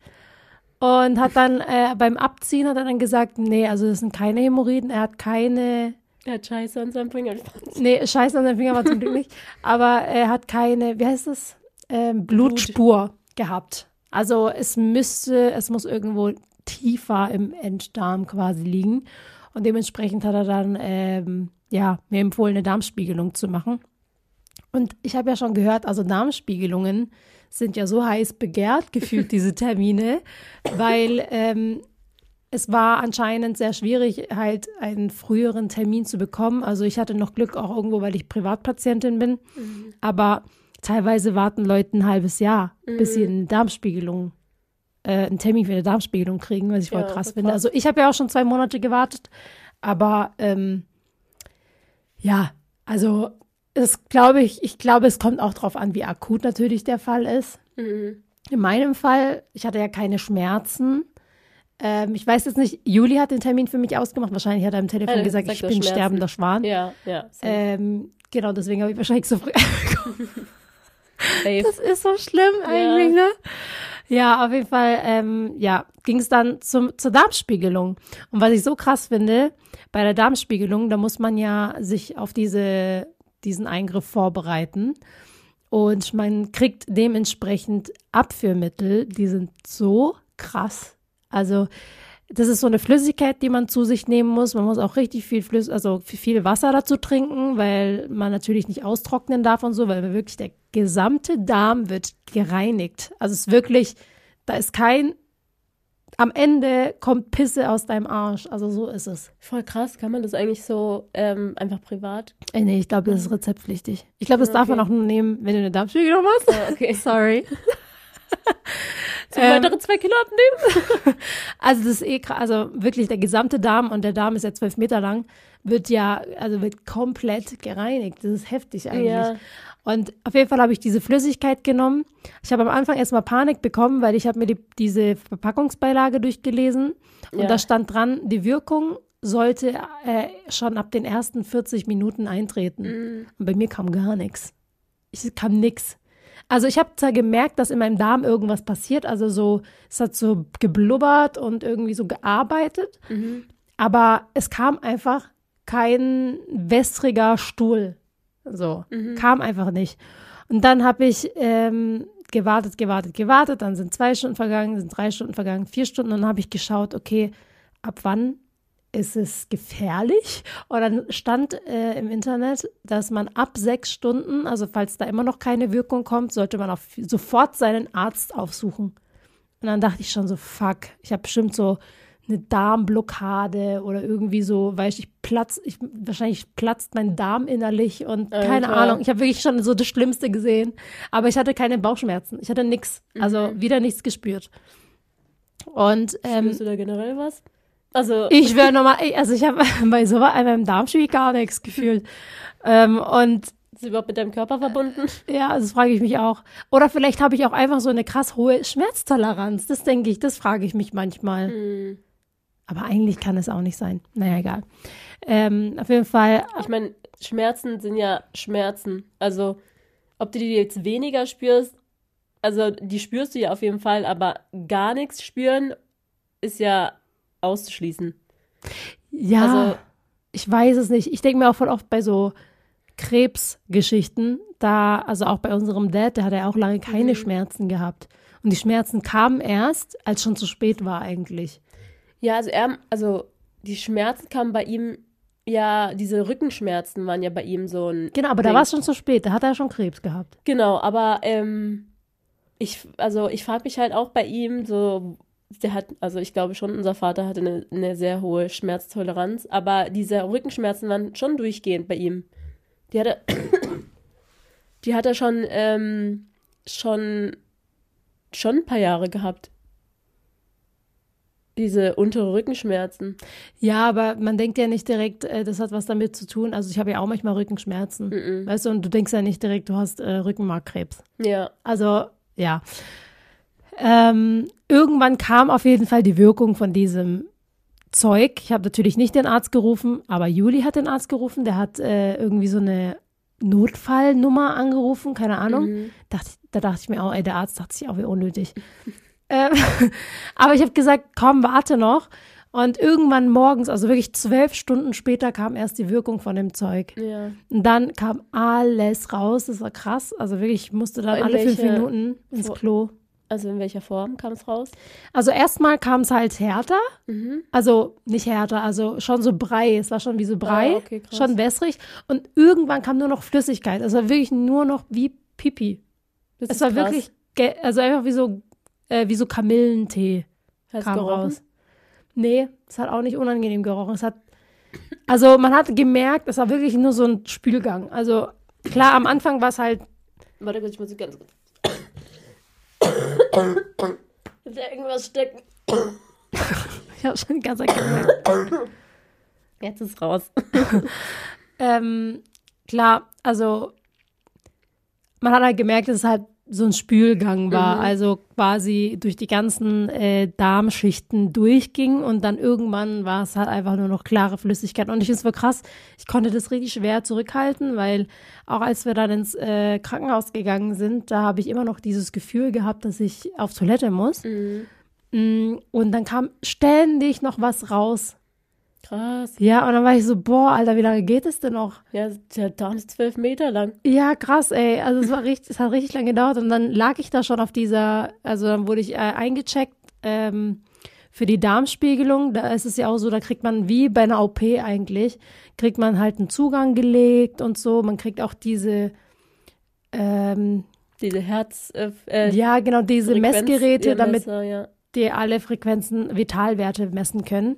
Und hat dann äh, beim Abziehen hat er dann gesagt, nee, also das sind keine Hämorrhoiden, er hat keine, Er hat Scheiße an seinem Finger. nee, Scheiße an seinem Finger war zum Glück nicht, aber er hat keine, wie heißt das, ähm, Blutspur gehabt. Also es müsste, es muss irgendwo tiefer im Enddarm quasi liegen. Und dementsprechend hat er dann, ähm, ja, mir empfohlen, eine Darmspiegelung zu machen. Und ich habe ja schon gehört, also Darmspiegelungen sind ja so heiß begehrt, gefühlt diese Termine, weil ähm, es war anscheinend sehr schwierig, halt einen früheren Termin zu bekommen. Also ich hatte noch Glück auch irgendwo, weil ich Privatpatientin bin. Aber teilweise warten Leute ein halbes Jahr, bis sie eine Darmspiegelung, äh, einen Termin für eine Darmspiegelung kriegen, was ich voll Ja, krass finde. krass. Also ich habe ja auch schon zwei Monate gewartet, aber ähm, ja, also es glaube ich, ich glaube, es kommt auch drauf an, wie akut natürlich der Fall ist. Mhm. In meinem Fall, ich hatte ja keine Schmerzen. Ähm, ich weiß jetzt nicht, Juli hat den Termin für mich ausgemacht. Wahrscheinlich hat er am Telefon Ja, gesagt, sagt, ich bin Schmerzen. sterbender Schwan. Ja, ja. Ähm, genau, deswegen habe ich wahrscheinlich so früh. Safe. das ist so schlimm eigentlich, ne? Ja, auf jeden Fall, ähm, ja, ging es dann zum, zur Darmspiegelung. Und was ich so krass finde, bei der Darmspiegelung, da muss man ja sich auf diese, diesen Eingriff vorbereiten. Und man kriegt dementsprechend Abführmittel, die sind so krass. Also, das ist so eine Flüssigkeit, die man zu sich nehmen muss. Man muss auch richtig viel Flüss also viel Wasser dazu trinken, weil man natürlich nicht austrocknen darf und so, weil wirklich der gesamte Darm wird gereinigt. Also es ist wirklich, da ist kein, am Ende kommt Pisse aus deinem Arsch. Also so ist es. Voll krass, kann man das eigentlich so ähm, einfach privat? Äh, nee, ich glaube, das ist rezeptpflichtig. Ich glaube, das darf man Okay. auch nur nehmen, wenn du eine Darmspiegelung machst. Ah, okay. Sorry. So Ähm, weitere zwei Kilo abnehmen? Also das ist eh krass, also wirklich der gesamte Darm und der Darm ist ja zwölf Meter lang, wird ja, also wird komplett gereinigt. Das ist heftig eigentlich. Ja. Und auf jeden Fall habe ich diese Flüssigkeit genommen. Ich habe am Anfang erstmal Panik bekommen, weil ich habe mir die, diese Verpackungsbeilage durchgelesen und Ja. da stand dran, die Wirkung sollte äh, schon ab den ersten 40 Minuten eintreten. Mhm. Und bei mir kam gar nichts. Ich kam nix. Also ich habe zwar gemerkt, dass in meinem Darm irgendwas passiert, also so, es hat so geblubbert und irgendwie so gearbeitet, Mhm. aber es kam einfach kein wässriger Stuhl. So, Mhm. kam einfach nicht. Und dann habe ich ähm, gewartet, gewartet, gewartet, dann sind zwei Stunden vergangen, sind drei Stunden vergangen, vier Stunden und dann habe ich geschaut, okay, ab wann ist es gefährlich? Und dann stand äh, im Internet, dass man ab sechs Stunden, also falls da immer noch keine Wirkung kommt, sollte man auf, sofort seinen Arzt aufsuchen. Und dann dachte ich schon so, fuck, ich habe bestimmt so eine Darmblockade oder irgendwie so, weil ich platz, ich, wahrscheinlich platzt mein Darm innerlich und keine Alter. Ahnung. Ich habe wirklich schon so das Schlimmste gesehen. Aber ich hatte keine Bauchschmerzen. Ich hatte nichts. Also wieder nichts gespürt. Und ähm, Spürst du da generell was? Also, ich wäre nochmal, also ich habe bei so einem Darmspiel gar nichts gefühlt. ähm, und ist es überhaupt mit deinem Körper verbunden? ja, das frage ich mich auch. Oder vielleicht habe ich auch einfach so eine krass hohe Schmerztoleranz. Das denke ich, das frage ich mich manchmal. Hm. Aber eigentlich kann es auch nicht sein. Naja, egal. Ähm, auf jeden Fall, Ich meine, Schmerzen sind ja Schmerzen. Also, ob du die jetzt weniger spürst, also die spürst du ja auf jeden Fall, aber gar nichts spüren ist ja auszuschließen. Ja, Also- ich weiß es nicht. Ich denke mir auch voll oft bei so Krebsgeschichten, da, also auch bei unserem Dad, der hat ja auch lange keine Mhm. Schmerzen gehabt. Und die Schmerzen kamen erst, als schon zu spät war eigentlich. Ja, also er, also die Schmerzen kamen bei ihm, ja, diese Rückenschmerzen waren ja bei ihm so ein. Genau, aber da Ding. war es schon zu spät, da hat er schon Krebs gehabt. Genau, aber ähm, ich, also ich frage mich halt auch bei ihm so, der hat, also ich glaube schon, unser Vater hatte eine, eine sehr hohe Schmerztoleranz, aber diese Rückenschmerzen waren schon durchgehend bei ihm. Die hat er, die hat er schon, ähm, schon, schon ein paar Jahre gehabt. Diese untere Rückenschmerzen. Ja, aber man denkt ja nicht direkt, äh, das hat was damit zu tun. Also ich habe ja auch manchmal Rückenschmerzen. Mhm. Weißt du, und du denkst ja nicht direkt, du hast äh, Rückenmarkkrebs. Ja. Also, ja. Ähm, irgendwann kam auf jeden Fall die Wirkung von diesem Zeug. Ich habe natürlich nicht den Arzt gerufen, aber Juli hat den Arzt gerufen. Der hat äh, irgendwie so eine Notfallnummer angerufen, keine Ahnung. Mhm. Dachte, da dachte ich mir auch, ey, der Arzt dachte sich auch, wie unnötig. ähm, aber ich habe gesagt, komm, warte noch. Und irgendwann morgens, also wirklich zwölf Stunden später, kam erst die Wirkung von dem Zeug. Ja. Und dann kam alles raus. Das war krass. Also wirklich, ich musste dann In alle fünf Minuten ins Klo. Also in welcher Form kam es raus? Also erstmal kam es halt härter. Mhm. Also nicht härter, also schon so Brei. Es war schon wie so Brei. Ah, okay, schon wässrig. Und irgendwann kam nur noch Flüssigkeit. Es war wirklich nur noch wie Pipi. Das Es war krass. wirklich, also einfach wie so, äh, wie so Kamillentee Hast kam gerochen? raus. Nee, es hat auch nicht unangenehm gerochen. Es hat, also man hat gemerkt, es war wirklich nur so ein Spülgang. Also klar, am Anfang war es halt, Warte kurz, ich muss ganz kurz. Ist irgendwas stecken? ich habe schon Zeit gemerkt. Jetzt ist raus. ähm, klar, also man hat halt gemerkt, es halt so ein Spülgang war, Mhm. also quasi durch die ganzen äh, Darmschichten durchging und dann irgendwann war es halt einfach nur noch klare Flüssigkeit. Und ich finde es voll krass, ich konnte das richtig schwer zurückhalten, weil auch als wir dann ins äh, Krankenhaus gegangen sind, da habe ich immer noch dieses Gefühl gehabt, dass ich auf Toilette muss. Mhm. Mm, Und dann kam ständig noch was raus. Krass. Ja, und dann war ich so, boah, Alter, wie lange geht es denn noch? Ja, der Darm ist zwölf Meter lang. Ja, krass, ey. Also es war richtig, es hat richtig lange gedauert und dann lag ich da schon auf dieser, also dann wurde ich äh, eingecheckt ähm, für die Darmspiegelung. Da ist es ja auch so, da kriegt man wie bei einer OP eigentlich, kriegt man halt einen Zugang gelegt und so. Man kriegt auch diese, ähm, Diese Herz. Äh, äh, ja, genau, diese Messgeräte, Frequenz- damit Messer, ja. die alle Frequenzen, Vitalwerte messen können.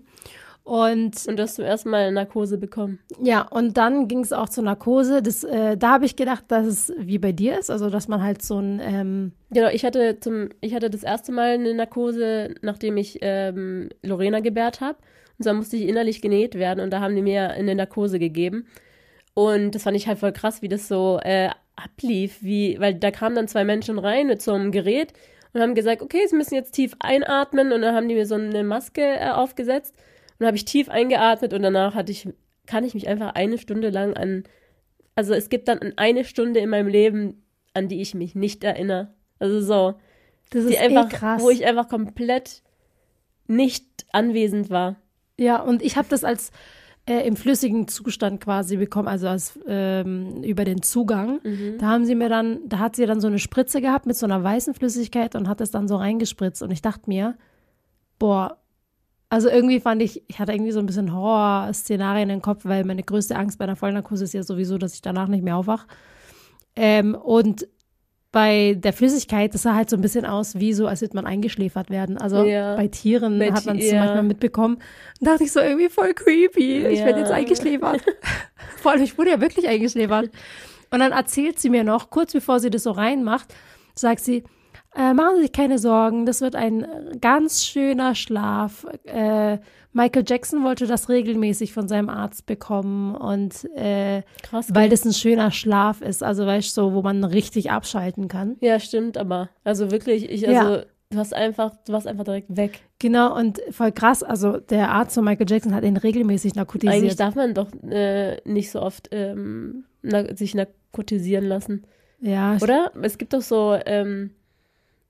Und Und du hast zum ersten Mal eine Narkose bekommen. Ja, und dann ging es auch zur Narkose. Das, äh, da habe ich gedacht, dass es wie bei dir ist, also dass man halt so ein, ähm, Genau, ich hatte zum, ich hatte das erste Mal eine Narkose, nachdem ich ähm, Lorena gebärt habe. Und dann musste ich innerlich genäht werden und da haben die mir eine Narkose gegeben. Und das fand ich halt voll krass, wie das so äh, ablief, wie, weil da kamen dann zwei Menschen rein mit so einem Gerät und haben gesagt, okay, sie müssen jetzt tief einatmen und dann haben die mir so eine Maske äh, aufgesetzt dann habe ich tief eingeatmet und danach hatte ich, kann ich mich einfach eine Stunde lang an, also es gibt dann eine Stunde in meinem Leben, an die ich mich nicht erinnere. Also so, das die ist einfach, eh krass. wo ich einfach komplett nicht anwesend war. ja, und ich habe das als äh, im flüssigen Zustand quasi bekommen, also als ähm, über den Zugang. Da haben sie mir dann, da hat sie dann so eine Spritze gehabt mit so einer weißen Flüssigkeit und hat es dann so reingespritzt. Und ich dachte mir, boah, also irgendwie fand ich, ich hatte irgendwie so ein bisschen Horror-Szenarien im Kopf, weil meine größte Angst bei einer Vollnarkose ist ja sowieso, dass ich danach nicht mehr aufwache. Ähm, und bei der Flüssigkeit, das sah halt so ein bisschen aus, wie so, als würde man eingeschläfert werden. Also Ja. bei Tieren Bei hat man es ja. manchmal mitbekommen. Und dachte ich so irgendwie voll creepy. Ich werde Ja. jetzt eingeschläfert. Vor allem, ich wurde ja wirklich eingeschläfert. Und dann erzählt sie mir noch, kurz bevor sie das so reinmacht, sagt sie, äh, machen Sie sich keine Sorgen, das wird ein äh, ganz schöner Schlaf. Äh, Michael Jackson wollte das regelmäßig von seinem Arzt bekommen und äh, Krass. weil das ein schöner Schlaf ist, also weißt du, so, wo man richtig abschalten kann. ja, stimmt, aber also wirklich, ich, Ja. also du hast einfach, du warst einfach direkt weg. Genau, und voll krass, also der Arzt von Michael Jackson hat ihn regelmäßig narkotisiert. Eigentlich darf man doch äh, nicht so oft ähm, na, sich narkotisieren lassen, ja, oder? Es gibt doch so, ähm,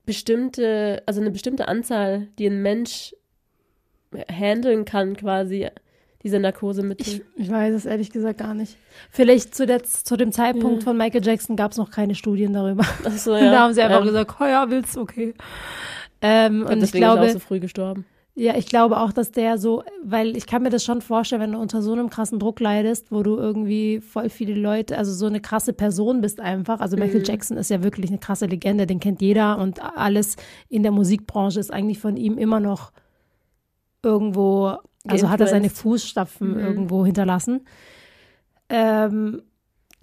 bestimmte, also eine bestimmte Anzahl, die ein Mensch handeln kann, quasi diese Narkosemittel? Ich, ich weiß es ehrlich gesagt gar nicht. Vielleicht zu, der, zu dem Zeitpunkt ja. von Michael Jackson gab es noch keine Studien darüber. Ach so, ja. da haben sie einfach ja. gesagt, oh ja, willst okay. Ähm, und ich glaube, ist auch so früh gestorben. Ja, ich glaube auch, dass der so, weil ich kann mir das schon vorstellen, wenn du unter so einem krassen Druck leidest, wo du irgendwie voll viele Leute, also so eine krasse Person bist einfach. Also Michael mhm. Jackson ist ja wirklich eine krasse Legende, den kennt jeder und alles in der Musikbranche ist eigentlich von ihm immer noch irgendwo, also hat er seine Fußstapfen mhm. irgendwo hinterlassen. Ähm,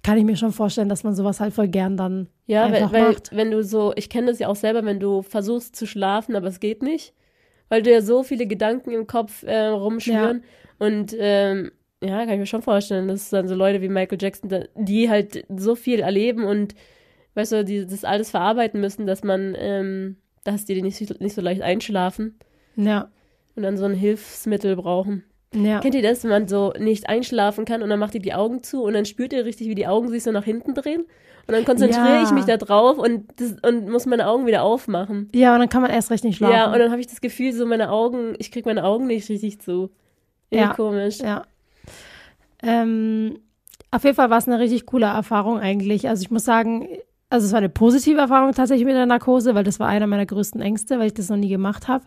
kann ich mir schon vorstellen, dass man sowas halt voll gern dann ja, einfach weil, macht. wenn du so, ich kenne das ja auch selber, wenn du versuchst zu schlafen, aber es geht nicht weil du ja so viele Gedanken im Kopf äh, rumschwirren. Ja. Und ähm, ja, kann ich mir schon vorstellen, dass dann so Leute wie Michael Jackson, die halt so viel erleben und weißt du, die das alles verarbeiten müssen, dass man, ähm, dass die nicht, nicht so leicht einschlafen. Ja. Und dann so ein Hilfsmittel brauchen. Ja. Kennt ihr das, wenn man so nicht einschlafen kann und dann macht ihr die Augen zu und dann spürt ihr richtig, wie die Augen sich so nach hinten drehen? Und dann konzentriere ja. ich mich da drauf und, das, und muss meine Augen wieder aufmachen. Ja, und dann kann man erst recht nicht schlafen. Ja, und dann habe ich das Gefühl, so meine Augen, ich kriege meine Augen nicht richtig zu. Irgendwie ja. komisch. Ja. Ähm, auf jeden Fall war es eine richtig coole Erfahrung eigentlich. Also ich muss sagen, also es war eine positive Erfahrung tatsächlich mit der Narkose, weil das war einer meiner größten Ängste, weil ich das noch nie gemacht habe.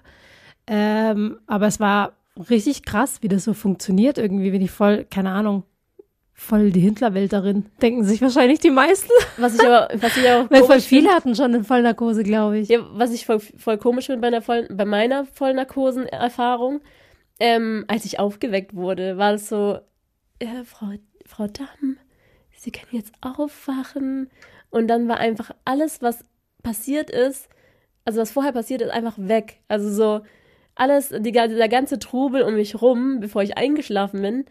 Ähm, aber es war richtig krass, wie das so funktioniert. Irgendwie bin ich voll, keine Ahnung, voll die Hinterwälterin, denken sich wahrscheinlich die meisten. Was ich aber, was ich auch Weil voll viele hatten schon eine Vollnarkose, glaube ich. Ja, was ich voll, voll komisch finde bei, Voll, bei meiner Vollnarkosenerfahrung, ähm, als ich aufgeweckt wurde, war das so, ja, Frau, Frau Damm, Sie können jetzt aufwachen. Und dann war einfach alles, was passiert ist, also was vorher passiert ist, einfach weg. Also so alles, die, der ganze Trubel um mich rum, bevor ich eingeschlafen bin,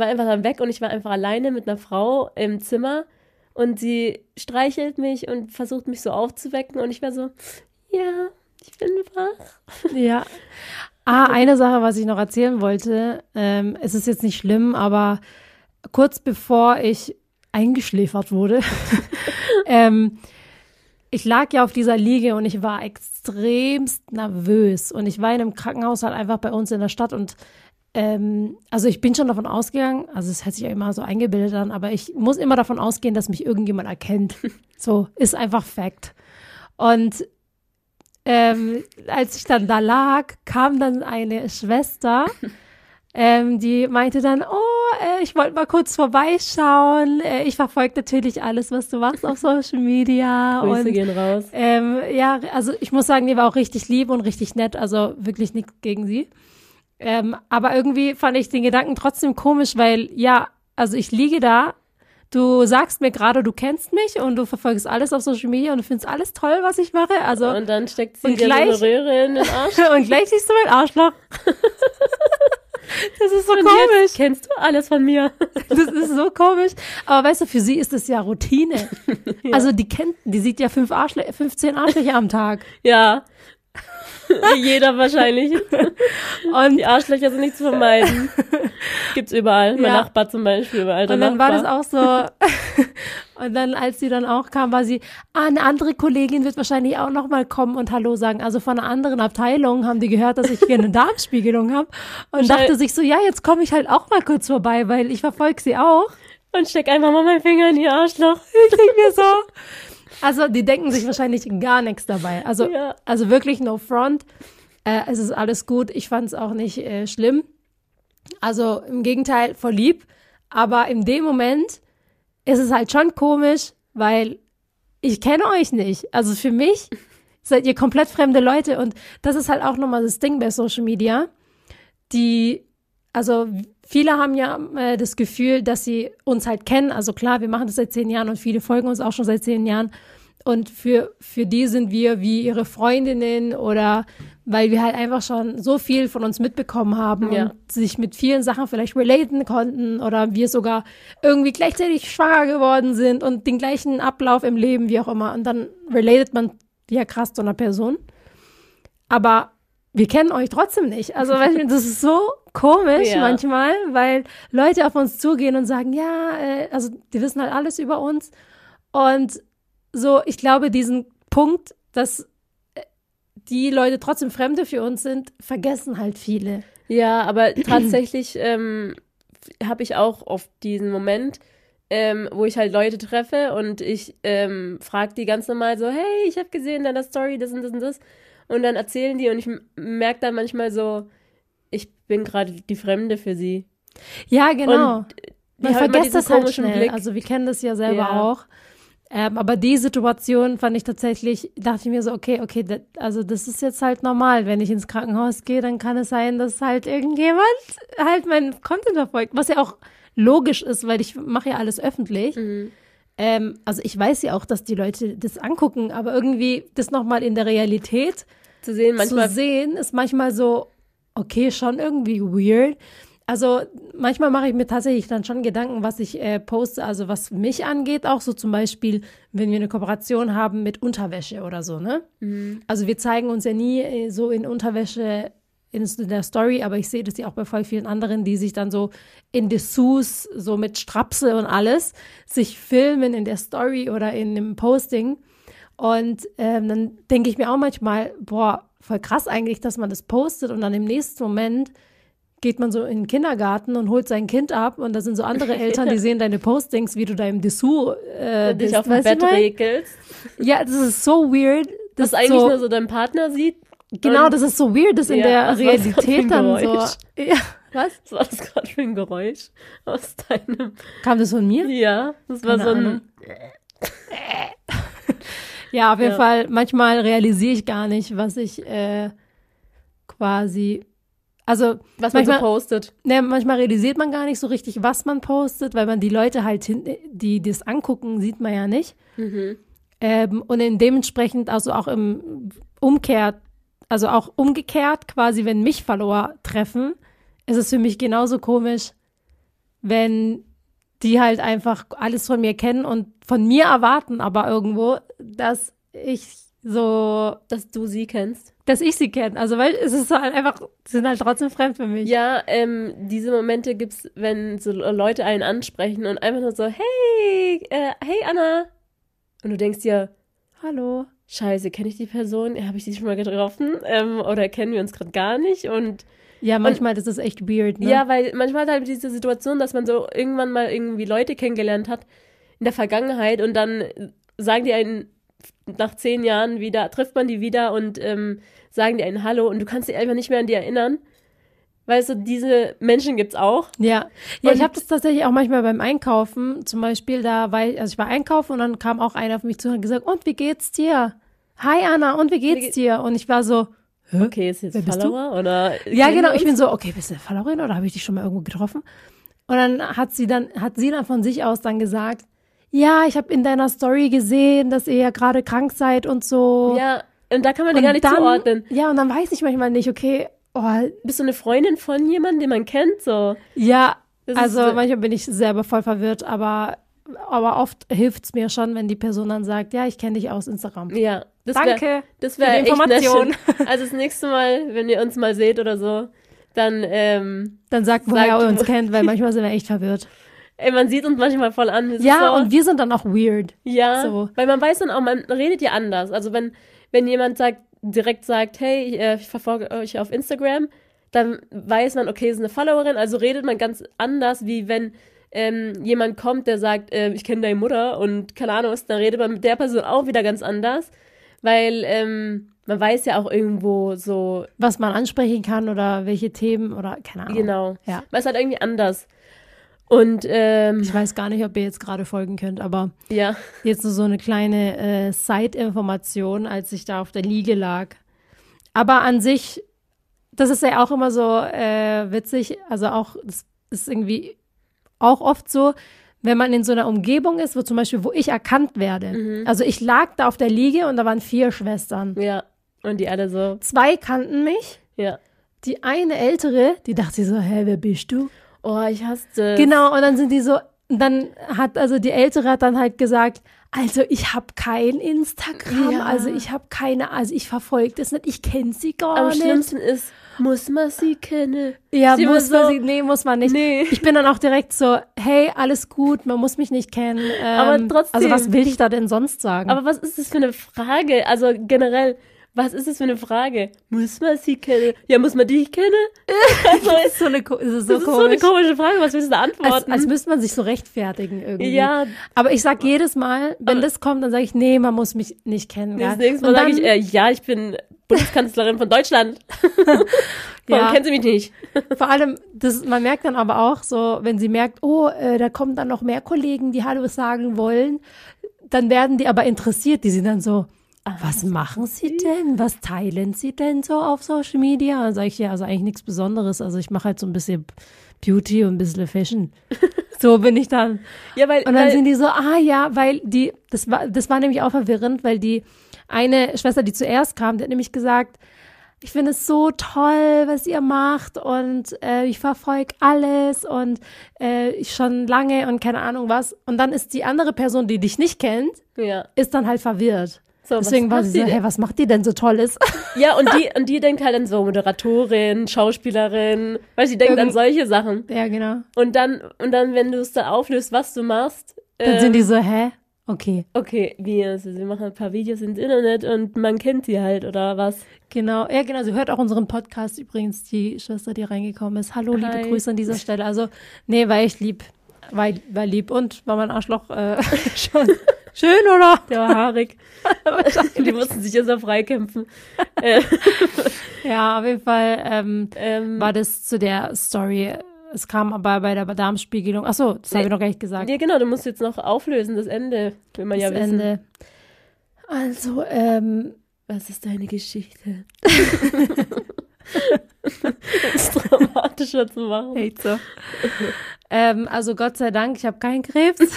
war einfach dann weg und ich war einfach alleine mit einer Frau im Zimmer und sie streichelt mich und versucht mich so aufzuwecken und ich war so, ja, ich bin wach. Ja. Ah, eine Sache, was ich noch erzählen wollte, ähm, es ist jetzt nicht schlimm, aber kurz bevor ich eingeschläfert wurde, ähm, ich lag ja auf dieser Liege und ich war extremst nervös und ich war in einem Krankenhaus halt einfach bei uns in der Stadt und ähm, also ich bin schon davon ausgegangen, also es hätte sich ja immer so eingebildet an, aber ich muss immer davon ausgehen, dass mich irgendjemand erkennt. So, ist einfach Fact. Und ähm, als ich dann da lag, kam dann eine Schwester, ähm, die meinte dann, oh, äh, ich wollte mal kurz vorbeischauen. Äh, ich verfolge natürlich alles, was du machst auf Social Media. Grüße und, gehen raus. Ähm, ja, also ich muss sagen, die war auch richtig lieb und richtig nett, also wirklich nichts gegen sie. Ähm, aber irgendwie fand ich den Gedanken trotzdem komisch, weil ja, also ich liege da, du sagst mir gerade, du kennst mich und du verfolgst alles auf Social Media und du findest alles toll, was ich mache. Also und dann steckt sie dir gleich, so eine Röhre in den Arsch und gleich siehst du mein Arschloch. Das ist so und komisch. kennst du alles von mir. Das ist so komisch. Aber weißt du, für sie ist das ja Routine. ja. Also die kennt, die sieht ja fünf Arschlö 15 Arschlöcher am Tag. Ja. Jeder wahrscheinlich. Und die Arschlöcher sind nicht zu vermeiden. Gibt's überall. Mein ja. Nachbar zum Beispiel. Alter und dann Nachbar. war das auch so. und dann, als sie dann auch kam, war sie, ah, eine andere Kollegin wird wahrscheinlich auch nochmal kommen und Hallo sagen. Also von einer anderen Abteilung haben die gehört, dass ich hier eine Darmspiegelung habe. Und dachte sich so, ja, jetzt komme ich halt auch mal kurz vorbei, weil ich verfolge sie auch. Und steck einfach mal meinen Finger in ihr Arschloch. Ich denke mir so. Also die denken sich wahrscheinlich gar nichts dabei. Also, ja. also wirklich no front. Äh, es ist alles gut. Ich fand es auch nicht äh, schlimm. Also im Gegenteil, voll lieb. Aber in dem Moment ist es halt schon komisch, weil ich kenne euch nicht. Also für mich seid ihr komplett fremde Leute. Und das ist halt auch nochmal das Ding bei Social Media. Die, also viele haben ja äh, das Gefühl, dass sie uns halt kennen. Also klar, wir machen das seit zehn Jahren und viele folgen uns auch schon seit zehn Jahren. Und für, für die sind wir wie ihre Freundinnen oder weil wir halt einfach schon so viel von uns mitbekommen haben ja. und sich mit vielen Sachen vielleicht relaten konnten oder wir sogar irgendwie gleichzeitig schwanger geworden sind und den gleichen Ablauf im Leben, wie auch immer. Und dann relatet man ja krass zu einer Person. Aber wir kennen euch trotzdem nicht. Also das ist so komisch ja. manchmal, weil Leute auf uns zugehen und sagen, ja, äh, also die wissen halt alles über uns. Und so, ich glaube, diesen Punkt, dass die Leute trotzdem Fremde für uns sind, vergessen halt viele. Ja, aber tatsächlich ähm, habe ich auch oft diesen Moment, ähm, wo ich halt Leute treffe und ich ähm, frage die ganz normal so, hey, ich habe gesehen in deiner Story das und das und das. Und dann erzählen die und ich merke dann manchmal so, ich bin gerade die Fremde für sie. Ja, genau. Und Man vergisst das halt schnell. Blick. Also wir kennen das ja selber Ja. auch. Ähm, aber die Situation fand ich tatsächlich, dachte ich mir so, okay, okay, das, also das ist jetzt halt normal. Wenn ich ins Krankenhaus gehe, dann kann es sein, dass halt irgendjemand halt meinen Content verfolgt. Was ja auch logisch ist, weil ich mache ja alles öffentlich. Mhm. Ähm, also ich weiß ja auch, dass die Leute das angucken, aber irgendwie das nochmal in der Realität zu sehen, manchmal zu sehen, ist manchmal so, okay, schon irgendwie weird. Also manchmal mache ich mir tatsächlich dann schon Gedanken, was ich äh, poste, also was mich angeht, auch so zum Beispiel, wenn wir eine Kooperation haben mit Unterwäsche oder so, ne? Also wir zeigen uns ja nie äh, so in Unterwäsche in, der Story, aber ich sehe das ja auch bei voll vielen anderen, die sich dann so in Dessous, so mit Strapse und alles, sich filmen in der Story oder in dem Posting. Und ähm, dann denke ich mir auch manchmal, boah, voll krass eigentlich, dass man das postet und dann im nächsten Moment geht man so in den Kindergarten und holt sein Kind ab und da sind so andere Eltern, die sehen deine Postings, wie du da im Dessous äh, dich bist, auf dem Bett regelst, Ja, das ist so weird. Das dass eigentlich so, nur so dein Partner sieht. Genau, das ist so weird, das in Ja, der gerade für Realität dann so. Ja, was? Was war das gerade für ein Geräusch aus deinem... Kam das von mir? Ja, das war Keine so ein... Ja, auf jeden Ja. Fall, manchmal realisiere ich gar nicht, was ich äh, quasi. Also, Was man so manchmal, postet. ne, manchmal realisiert man gar nicht so richtig, was man postet, weil man die Leute halt, hin, die das angucken, sieht man ja nicht. Mhm. Ähm, und in dementsprechend, also auch im Umkehrt, also auch umgekehrt, quasi, wenn mich Follower treffen, ist es für mich genauso komisch, wenn die halt einfach alles von mir kennen und von mir erwarten, aber irgendwo, dass ich so, Dass du sie kennst. dass ich sie kenne. Also, weil es ist halt einfach, sie sind halt trotzdem fremd für mich. Ja, ähm, diese Momente gibt's, wenn so Leute einen ansprechen und einfach nur so, hey, äh, hey Anna. Und du denkst dir, Hallo. scheiße, kenne ich die Person? Habe ich die schon mal getroffen? Ähm, oder kennen wir uns gerade gar nicht? Und Ja, manchmal ist es echt weird, ne? ja, weil manchmal halt diese Situation, dass man so irgendwann mal irgendwie Leute kennengelernt hat in der Vergangenheit und dann sagen die einen nach zehn Jahren wieder, trifft man die wieder und ähm, sagen die einen Hallo und du kannst dich einfach nicht mehr an die erinnern. Weißt du, diese Menschen gibt's auch. Ja, ja, ich habe das tatsächlich auch manchmal beim Einkaufen. Zum Beispiel, da war ich, also ich war einkaufen und dann kam auch einer auf mich zu und hat gesagt, und wie geht's dir? Hi Anna, und wie geht's geht- dir? Und ich war so, Hä? Okay, ist jetzt Wer bist du? Follower oder? ja genau, ich bin so, okay, bist du eine Followerin oder habe ich dich schon mal irgendwo getroffen? Und dann hat sie dann, hat sie dann von sich aus dann gesagt, ja, ich habe in deiner Story gesehen, dass ihr ja gerade krank seid und so. Ja, und da kann man die und gar nicht dann, zuordnen. Ja, und dann weiß ich manchmal nicht, okay, oh, Bist du eine Freundin von jemandem, den man kennt? So. Ja, Das ist also so- manchmal bin ich selber voll verwirrt, aber, aber oft hilft es mir schon, wenn die Person dann sagt, ja, ich kenne dich aus Instagram. Ja, das Danke Wär, das für wäre die echt Information. Also das nächste Mal, wenn ihr uns mal seht oder so, dann, ähm, Dann sagt, Sagt- woher ihr uns kennt, weil manchmal sind wir echt verwirrt. ey, man sieht uns manchmal voll an. Ist Ja, so, und wir sind dann auch weird. ja, so. weil man weiß dann auch, man redet ja anders. Also wenn, wenn jemand sagt, direkt sagt, hey, ich, äh, ich verfolge euch auf Instagram, dann weiß man, okay, ist eine Followerin, also redet man ganz anders, wie wenn ähm, jemand kommt, der sagt, äh, ich kenne deine Mutter und keine Ahnung was, dann redet man mit der Person auch wieder ganz anders, weil ähm, man weiß ja auch irgendwo so, Was man ansprechen kann oder welche Themen oder keine Ahnung. genau, Ja. man ist halt irgendwie anders. Und ähm, Ich weiß gar nicht, ob ihr jetzt gerade folgen könnt, aber ja, jetzt nur so eine kleine äh, Side-Information, als ich da auf der Liege lag. Aber an sich, das ist ja auch immer so äh, witzig, also auch, das ist irgendwie auch oft so, wenn man in so einer Umgebung ist, wo zum Beispiel, wo ich erkannt werde. Also ich lag da auf der Liege und da waren vier Schwestern. ja, und die alle so, Zwei kannten mich. ja. Die eine ältere, die dachte so, hä, wer bist du? Oh, ich hasse das. Genau, und dann sind die so, dann hat, also die Ältere hat dann halt gesagt, also ich habe kein Instagram, Ja. also ich habe keine, also ich verfolge das nicht, ich kenne sie gar Am nicht. schlimmsten ist, muss man sie kennen. Ja, Sie muss man so- sie, nee, muss man nicht. Nee. Ich bin dann auch direkt so, hey, alles gut, man muss mich nicht kennen. Ähm, Aber trotzdem. Also was will ich da denn sonst sagen? Aber was ist das für eine Frage? Also generell, was ist das für eine Frage? Muss man sie kennen? Ja, muss man dich kennen? Also, das ist so eine, das ist so, das ist so eine komische Frage. Was willst du da antworten? Als, als müsste man sich so rechtfertigen irgendwie. Ja. Aber ich sag jedes Mal, wenn das kommt, dann sage ich, nee, man muss mich nicht kennen. Das nächste Mal sage ich, äh, ja, ich bin Bundeskanzlerin von Deutschland. Warum ja. kennen Sie mich nicht? Vor allem, das, man merkt dann aber auch so, wenn sie merkt, oh, äh, da kommen dann noch mehr Kollegen, die Hallo sagen wollen, dann werden die aber interessiert, die sind dann so, ah, was machen Sie denn? Was teilen Sie denn so auf Social Media? Dann sage ich ja, also eigentlich nichts Besonderes. Also ich mache halt so ein bisschen Beauty und ein bisschen Fashion. So bin ich dann. ja, weil, und dann weil, sind die so, ah ja, weil die, das war, das war nämlich auch verwirrend, weil die eine Schwester, die zuerst kam, die hat nämlich gesagt, ich finde es so toll, was ihr macht und äh, ich verfolge alles und äh, ich schon lange und keine Ahnung was. Und dann ist die andere Person, die dich nicht kennt, ja. ist dann halt verwirrt. So, Deswegen war sie so, hey, was macht die denn so Tolles? Ja, und die, und die denkt halt an so Moderatorin, Schauspielerin, weil sie denkt Irgend an solche Sachen. Ja, genau. Und dann, und dann, wenn du es da auflöst, was du machst. Dann ähm, sind die so, hä? Okay. Okay, wie, also sie machen ein paar Videos ins Internet und man kennt sie halt, oder was? Genau, ja genau, sie hört auch unseren Podcast übrigens, die Schwester, die reingekommen ist. Hallo, Hi. liebe Grüße an dieser Stelle. Also, nee, war echt lieb. War, war lieb und war mein Arschloch äh, schon schön, oder? Der war haarig. die mussten sich erst mal freikämpfen. ja, auf jeden Fall ähm, ähm, war das zu der Story es kam aber bei der Darmspiegelung. Ach so, das nee. habe ich noch gar nicht gesagt. Ja, genau, du musst jetzt noch auflösen, das Ende, will man das ja wissen. Ende. Also, ähm, was ist deine Geschichte? das dramatischer zu machen. Hate so. Ähm, also Gott sei Dank, ich habe keinen Krebs.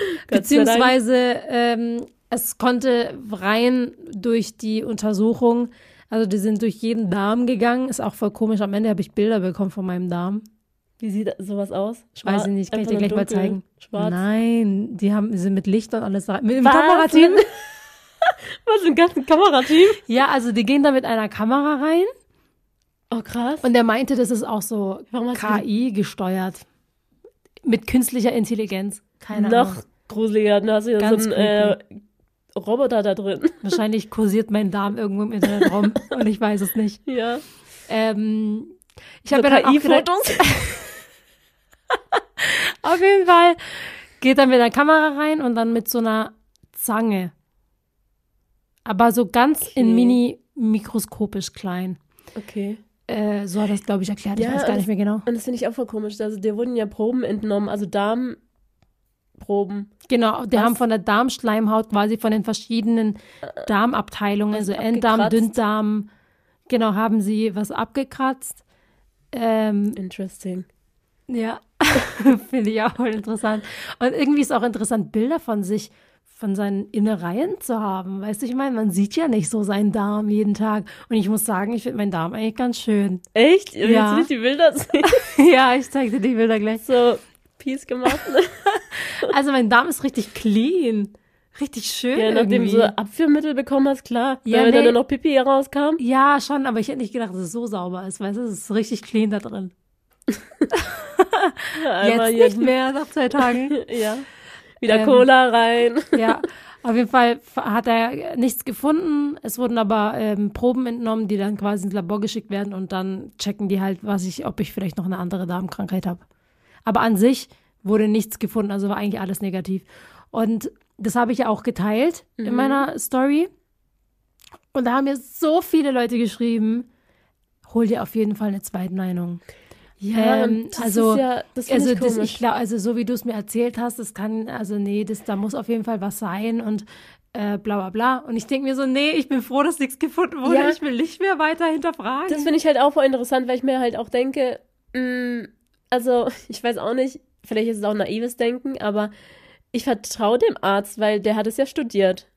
Beziehungsweise ähm, es konnte rein durch die Untersuchung, also die sind durch jeden Darm gegangen. Ist auch voll komisch. Am Ende habe ich Bilder bekommen von meinem Darm. Wie sieht sowas aus? Schwarz, Weiß ich nicht, kann ich dir gleich mal zeigen. Schwarz. Nein, die haben, sind mit Licht und alles da. Mit dem Kamerateam. Was, im ganzen Kamerateam? Ja, also die gehen da mit einer Kamera rein. Oh, krass. Und der meinte, das ist auch so KI gesteuert. Mit künstlicher Intelligenz. Keine Noch Ahnung. gruseliger. Hast du ja Ganz so einen äh, Roboter da drin. Wahrscheinlich kursiert mein Darm irgendwo im Internetraum und ich weiß es nicht. Ja. Ähm, ich habe ja KI-Fotos. Auf jeden Fall geht er mit der Kamera rein und dann mit so einer Zange. Aber so ganz okay. in mini mikroskopisch klein. Okay. Äh, so hat das, glaube ich, erklärt. Ich ja, weiß gar nicht mehr genau. Und das finde ich auch voll komisch. Also, dir wurden ja Proben entnommen, also Darmproben. Genau, die Was? haben von der Darmschleimhaut quasi von den verschiedenen Darmabteilungen, also Enddarm, Dünndarm, genau, haben sie was abgekratzt. Ähm, Interesting. Ja, finde ich auch voll interessant. Und irgendwie ist auch interessant, Bilder von sich, von seinen Innereien zu haben. Weißt du, ich meine, man sieht ja nicht so seinen Darm jeden Tag. Und ich muss sagen, ich finde meinen Darm eigentlich ganz schön. Echt? Willst ja. du nicht die Bilder sehen? ja, ich zeige dir die Bilder gleich. So, Peace gemacht. also mein Darm ist richtig clean. Richtig schön. Ja, nachdem irgendwie. du so Abführmittel bekommen hast, klar. Ja, weil nee. dann noch Pipi rauskam. Ja, schon, aber ich hätte nicht gedacht, dass es so sauber ist. Weißt du, es ist richtig clean da drin. Jetzt nicht mehr, nach zwei Tagen. ja. Wieder ähm, Cola rein. ja. Auf jeden Fall hat er nichts gefunden. Es wurden aber ähm, Proben entnommen, die dann quasi ins Labor geschickt werden und dann checken die halt, was ich, ob ich vielleicht noch eine andere Darmkrankheit habe. Aber an sich wurde nichts gefunden, also war eigentlich alles negativ. Und das habe ich ja auch geteilt mhm. in meiner Story. Und da haben mir so viele Leute geschrieben, hol dir auf jeden Fall eine Zweitmeinung. Ja, ähm, das also, ist ja, das also, ich das, ich glaub, also so wie du es mir erzählt hast, das kann, also nee, das, da muss auf jeden Fall was sein und äh, bla bla bla. Und ich denke mir so, nee, ich bin froh, dass nichts gefunden wurde. Ja. Ich will nicht mehr weiter hinterfragen. Das finde ich halt auch voll interessant, weil ich mir halt auch denke, mh, mm, also ich weiß auch nicht, vielleicht ist es auch naives Denken, aber ich vertraue dem Arzt, weil der hat es ja studiert.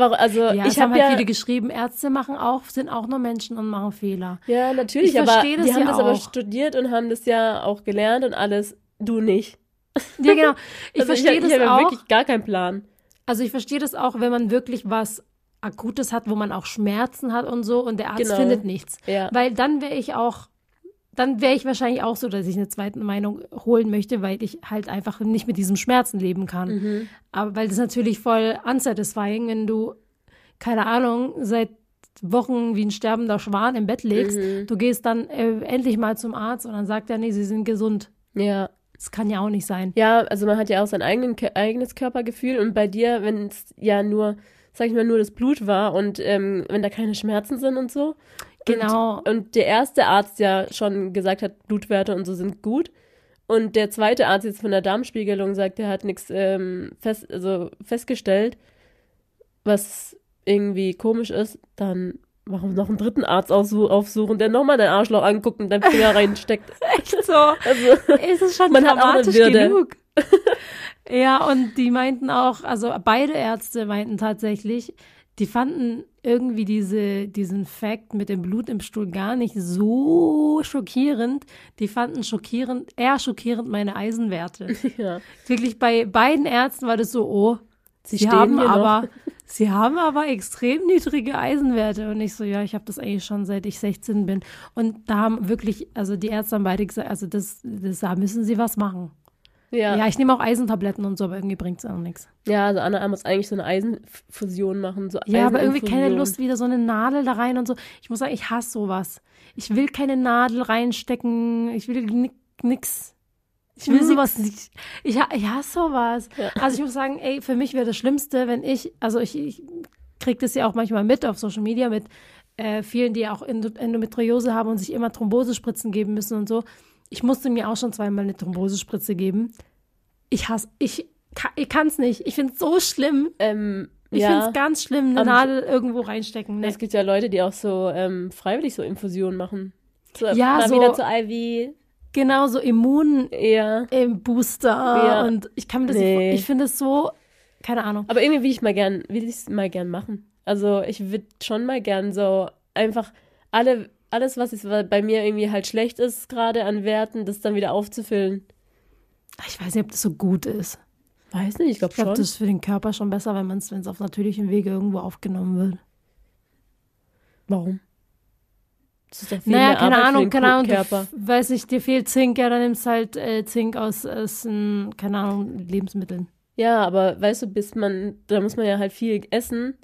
Also ja, ich habe halt ja, viele geschrieben, Ärzte machen auch, sind auch nur Menschen und machen Fehler. Ja, natürlich, ich aber die haben ja das auch. aber studiert und haben das ja auch gelernt und alles. Du nicht. Ja, genau. Ich also verstehe das ich auch. Ich habe wirklich gar keinen Plan. Also ich verstehe das auch, wenn man wirklich was Akutes hat, wo man auch Schmerzen hat und so und der Arzt genau. findet nichts. Ja. Weil dann wäre ich auch dann wäre ich wahrscheinlich auch so, dass ich eine zweite Meinung holen möchte, weil ich halt einfach nicht mit diesem Schmerzen leben kann. Mhm. Aber weil das natürlich voll unsatisfying, wenn du keine Ahnung, seit Wochen wie ein sterbender Schwan im Bett legst. Mhm. Du gehst dann äh, endlich mal zum Arzt und dann sagt er, nee, sie sind gesund. Ja. Das kann ja auch nicht sein. Ja, also man hat ja auch sein eigenen, eigenes Körpergefühl und bei dir, wenn es ja nur, sag ich mal, nur das Blut war und ähm, wenn da keine Schmerzen sind und so. Genau. Und, und der erste Arzt ja schon gesagt hat, Blutwerte und so sind gut. Und der zweite Arzt jetzt von der Darmspiegelung sagt, er hat nichts ähm, fest, also festgestellt, was irgendwie komisch ist, dann warum noch einen dritten Arzt aufsuchen, der nochmal dein Arschloch anguckt und deinen Finger reinsteckt. Echt so. Also, ist es schon Man dramatisch genug. ja, und die meinten auch, also beide Ärzte meinten tatsächlich, die fanden irgendwie diese, diesen Fakt mit dem Blut im Stuhl gar nicht so schockierend. Die fanden schockierend, eher schockierend meine Eisenwerte. ja. Wirklich bei beiden Ärzten war das so, oh, Sie sie, haben hier noch. aber, sie haben aber extrem niedrige Eisenwerte. Und ich so, ja, ich habe das eigentlich schon seit ich 16 bin. Und da haben wirklich, also die Ärzte haben beide gesagt, also das, das da müssen sie was machen. Ja. Ja, ich nehme auch Eisentabletten und so, aber irgendwie bringt es auch nichts. ja, also Anna muss eigentlich so eine Eisenfusion machen. So Ja, aber irgendwie keine. Lust, wieder so eine Nadel da rein und so. Ich muss sagen, ich hasse sowas. Ich will keine Nadel reinstecken. Ich will ni- nix. Ich will sowas nicht. Ich, ich hasse sowas. Ja. Also ich muss sagen, ey, für mich wäre das Schlimmste, wenn ich, also ich, ich kriege das ja auch manchmal mit auf Social Media mit äh, vielen, die auch Endo- Endometriose haben und sich immer Thrombosespritzen geben müssen und so. Ich musste mir auch schon zweimal eine Thrombosespritze geben. Ich hasse, ich, ich kann es nicht. Ich finde es so schlimm. Ähm, Ich ja. finde es ganz schlimm, eine Aber- Nadel irgendwo reinstecken. Ne? Es gibt ja Leute, die auch so ähm, freiwillig so Infusionen machen. So, Ja, mal so- wieder zur IV. Genau, so Immun Ja. im Booster. Ja. Und ich kann mir das Nee. ich finde es so, keine Ahnung. Aber irgendwie will ich mal gern, will ich es mal gern machen. Also ich würde schon mal gern so einfach alle, alles, was ist, bei mir irgendwie halt schlecht ist, gerade an Werten, das dann wieder aufzufüllen. Ich weiß nicht, ob das so gut ist. Weiß nicht, ich glaube Ich glaube, schon. das ist für den Körper schon besser, wenn man es, wenn es auf natürlichem Wege irgendwo aufgenommen wird. Warum? Das ist doch viel naja, mehr keine Arbeit Ahnung, den keine Ahnung. Körper. weiß nicht, dir fehlt Zink, ja, dann nimmst halt äh, Zink aus, aus ähm, keine Ahnung, Lebensmitteln. Ja, aber weißt du, bis man, da muss man ja halt viel essen,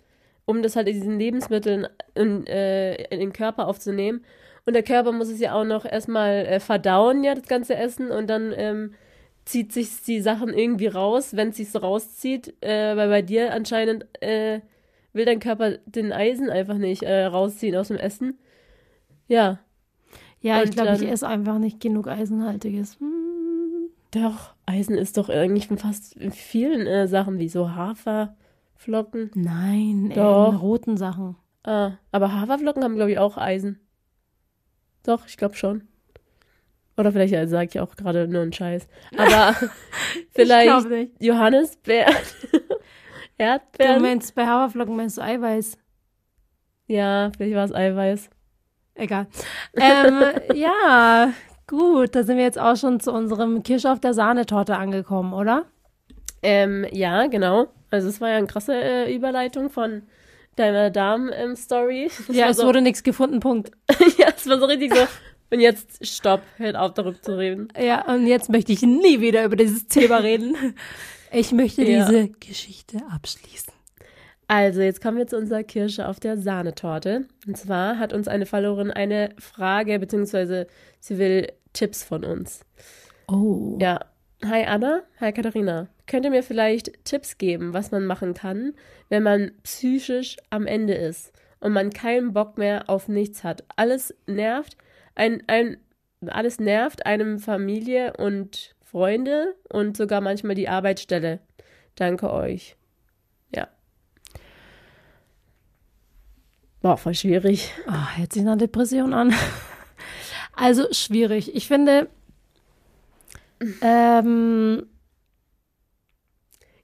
um das halt in diesen Lebensmitteln in, äh, in den Körper aufzunehmen. Und der Körper muss es ja auch noch erstmal äh, verdauen, ja, das ganze Essen. Und dann ähm, zieht sich die Sachen irgendwie raus, wenn es sich so rauszieht. Äh, weil bei dir anscheinend äh, will dein Körper den Eisen einfach nicht äh, rausziehen aus dem Essen. Ja, Ja, ich Und glaube, ich esse einfach nicht genug Eisenhaltiges. Hm. doch, Eisen ist doch eigentlich fast in vielen äh, Sachen, wie so Haferflocken. Nein, Doch. in roten Sachen. Ah, aber Haferflocken haben, glaube ich, auch Eisen. Doch, ich glaube schon. Oder vielleicht äh, sage ich auch gerade nur einen Scheiß. Aber Ich vielleicht. Johannisbeeren. Du Erdbeeren. meinst, bei Haferflocken meinst du Eiweiß. ja, vielleicht war es Eiweiß. Egal. Ähm, ja, gut, da sind wir jetzt auch schon zu unserem Kirsch auf der Sahnetorte angekommen, oder? Ähm, ja, genau. Also es war ja eine krasse äh, Überleitung von deiner Darm-Story. Ja, es so, wurde nichts gefunden, Punkt. ja, es war so richtig so. Und jetzt stopp, hört auf darüber zu reden. Ja, und jetzt möchte ich nie wieder über dieses Thema reden. Ich möchte Ja. diese Geschichte abschließen. Also, jetzt kommen wir zu unserer Kirsche auf der Sahnetorte. Und zwar hat uns eine Followerin eine Frage, beziehungsweise sie will Tipps von uns. Oh. Ja. Hi Anna, hi Katharina. Könnt ihr mir vielleicht Tipps geben, was man machen kann, wenn man psychisch am Ende ist und man keinen Bock mehr auf nichts hat? Alles nervt, ein, ein, alles nervt einem Familie und Freunde und sogar manchmal die Arbeitsstelle. Danke euch. Ja. Boah, voll schwierig. Ah, hört sich nach Depression an. Also schwierig. Ich finde, ähm,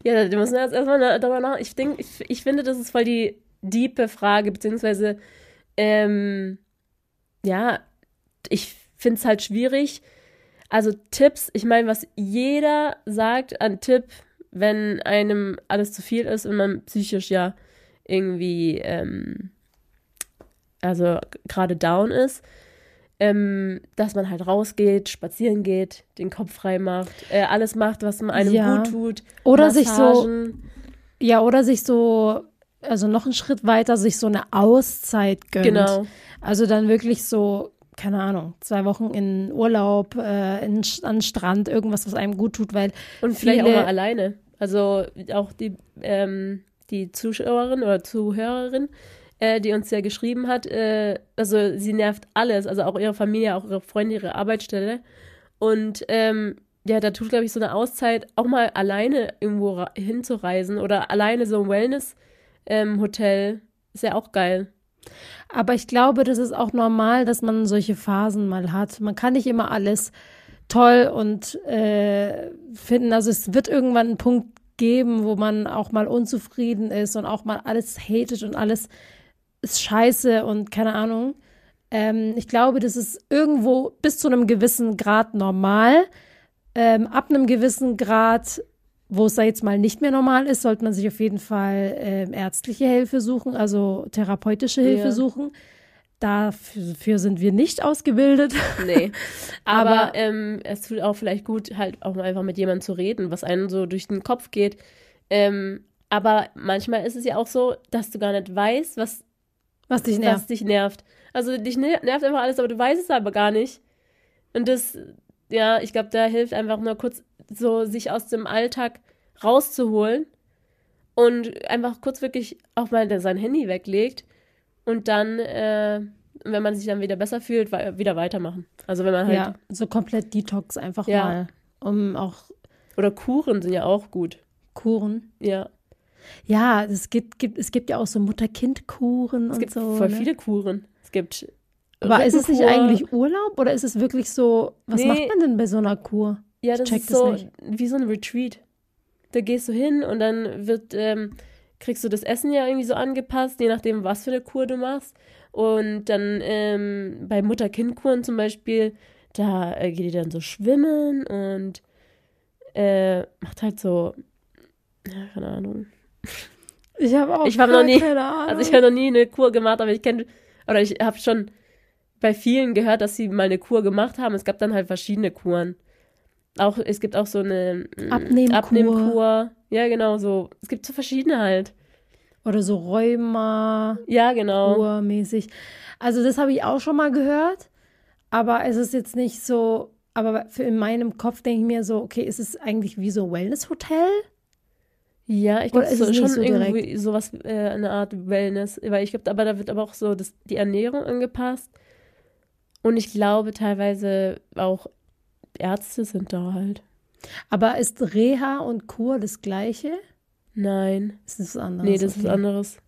Ja, da muss man jetzt erstmal darüber nach. Ich denke, ich, ich finde, das ist voll die diepe Frage, beziehungsweise, ähm, ja, ich finde es halt schwierig. Also Tipps, ich meine, was jeder sagt an Tipp, wenn einem alles zu viel ist und man psychisch ja irgendwie, ähm, also gerade down ist, ähm, dass man halt rausgeht, spazieren geht, den Kopf frei macht, äh, alles macht, was einem Ja. gut tut. oder sich so, Massagen. ja, oder sich so also noch einen Schritt weiter, sich so eine Auszeit gönnt. Genau. Also dann wirklich so, keine Ahnung, zwei Wochen in Urlaub, äh, in, an den Strand, irgendwas, was einem gut tut, weil Und vielleicht viele, auch mal alleine. Also auch die, ähm, die Zuschauerin oder Zuhörerin, äh, die uns ja geschrieben hat, äh, also sie nervt alles, also auch ihre Familie, auch ihre Freunde, ihre Arbeitsstelle. Und ähm, ja, da tut, glaube ich, so eine Auszeit, auch mal alleine irgendwo hinzureisen oder alleine so ein Wellness-Hotel, ist ja auch geil. Aber ich glaube, das ist auch normal, dass man solche Phasen mal hat. Man kann nicht immer alles toll und äh, finden. Also es wird irgendwann einen Punkt geben, wo man auch mal unzufrieden ist und auch mal alles hatet und alles ist scheiße und keine Ahnung. Ähm, ich glaube, das ist irgendwo bis zu einem gewissen Grad normal. Ähm, ab einem gewissen Grad, wo es da jetzt mal nicht mehr normal ist, sollte man sich auf jeden Fall ähm, ärztliche Hilfe suchen, also therapeutische Hilfe Ja. suchen. Dafür sind wir nicht ausgebildet. Nee. Aber, Aber- ähm, es tut auch vielleicht gut, halt auch mal einfach mit jemandem zu reden, was einem so durch den Kopf geht. Ähm, aber manchmal ist es ja auch so, dass du gar nicht weißt, was, Was dich was nervt. dich nervt. Also dich ner- nervt einfach alles, aber du weißt es aber gar nicht. Und das, ja, ich glaube, da hilft einfach nur kurz so, sich aus dem Alltag rauszuholen und einfach kurz wirklich auch mal sein Handy weglegt und dann, äh, wenn man sich dann wieder besser fühlt, wieder weitermachen. Also wenn man halt, Ja, so komplett Detox einfach Ja. mal, um auch oder Kuren sind ja auch gut. Kuren. Ja, Ja, es gibt, gibt, es gibt ja auch so Mutter-Kind-Kuren es und gibt so. voll ne? viele Kuren. Es gibt Aber ist es nicht eigentlich Urlaub oder ist es wirklich so, was Nee. macht man denn bei so einer Kur? Ja, das ist das so nicht. wie so ein Retreat. Da gehst du hin und dann wird, ähm, kriegst du das Essen ja irgendwie so angepasst, je nachdem, was für eine Kur du machst. Und dann ähm, bei Mutter-Kind-Kuren zum Beispiel, da äh, geht die dann so schwimmen und äh, macht halt so, ja, keine Ahnung. Ich habe auch Ich hab noch nie- keine Ahnung. Also ich habe noch nie eine Kur gemacht, aber ich kenne, oder ich habe schon bei vielen gehört, dass sie mal eine Kur gemacht haben. Es gab dann halt verschiedene Kuren. Auch, es gibt auch so eine mm, Abnehmkur. Abnehmkur. Ja, genau, so. Es gibt so verschiedene halt. Oder so Rheuma, Ja, genau. Kurmäßig. Also das habe ich auch schon mal gehört, aber es ist jetzt nicht so, aber für in meinem Kopf denke ich mir so, okay, ist es eigentlich wie so ein Wellness-Hotel? Ja, ich glaube, ist so, es nicht schon so irgendwie sowas, äh, eine Art Wellness. Weil ich glaube, aber da wird aber auch so das, die Ernährung angepasst. Und ich glaube teilweise auch Ärzte sind da halt. Aber ist Reha und Kur das gleiche? Nein. Ist das was anderes? Nee, das ist Okay. anderes.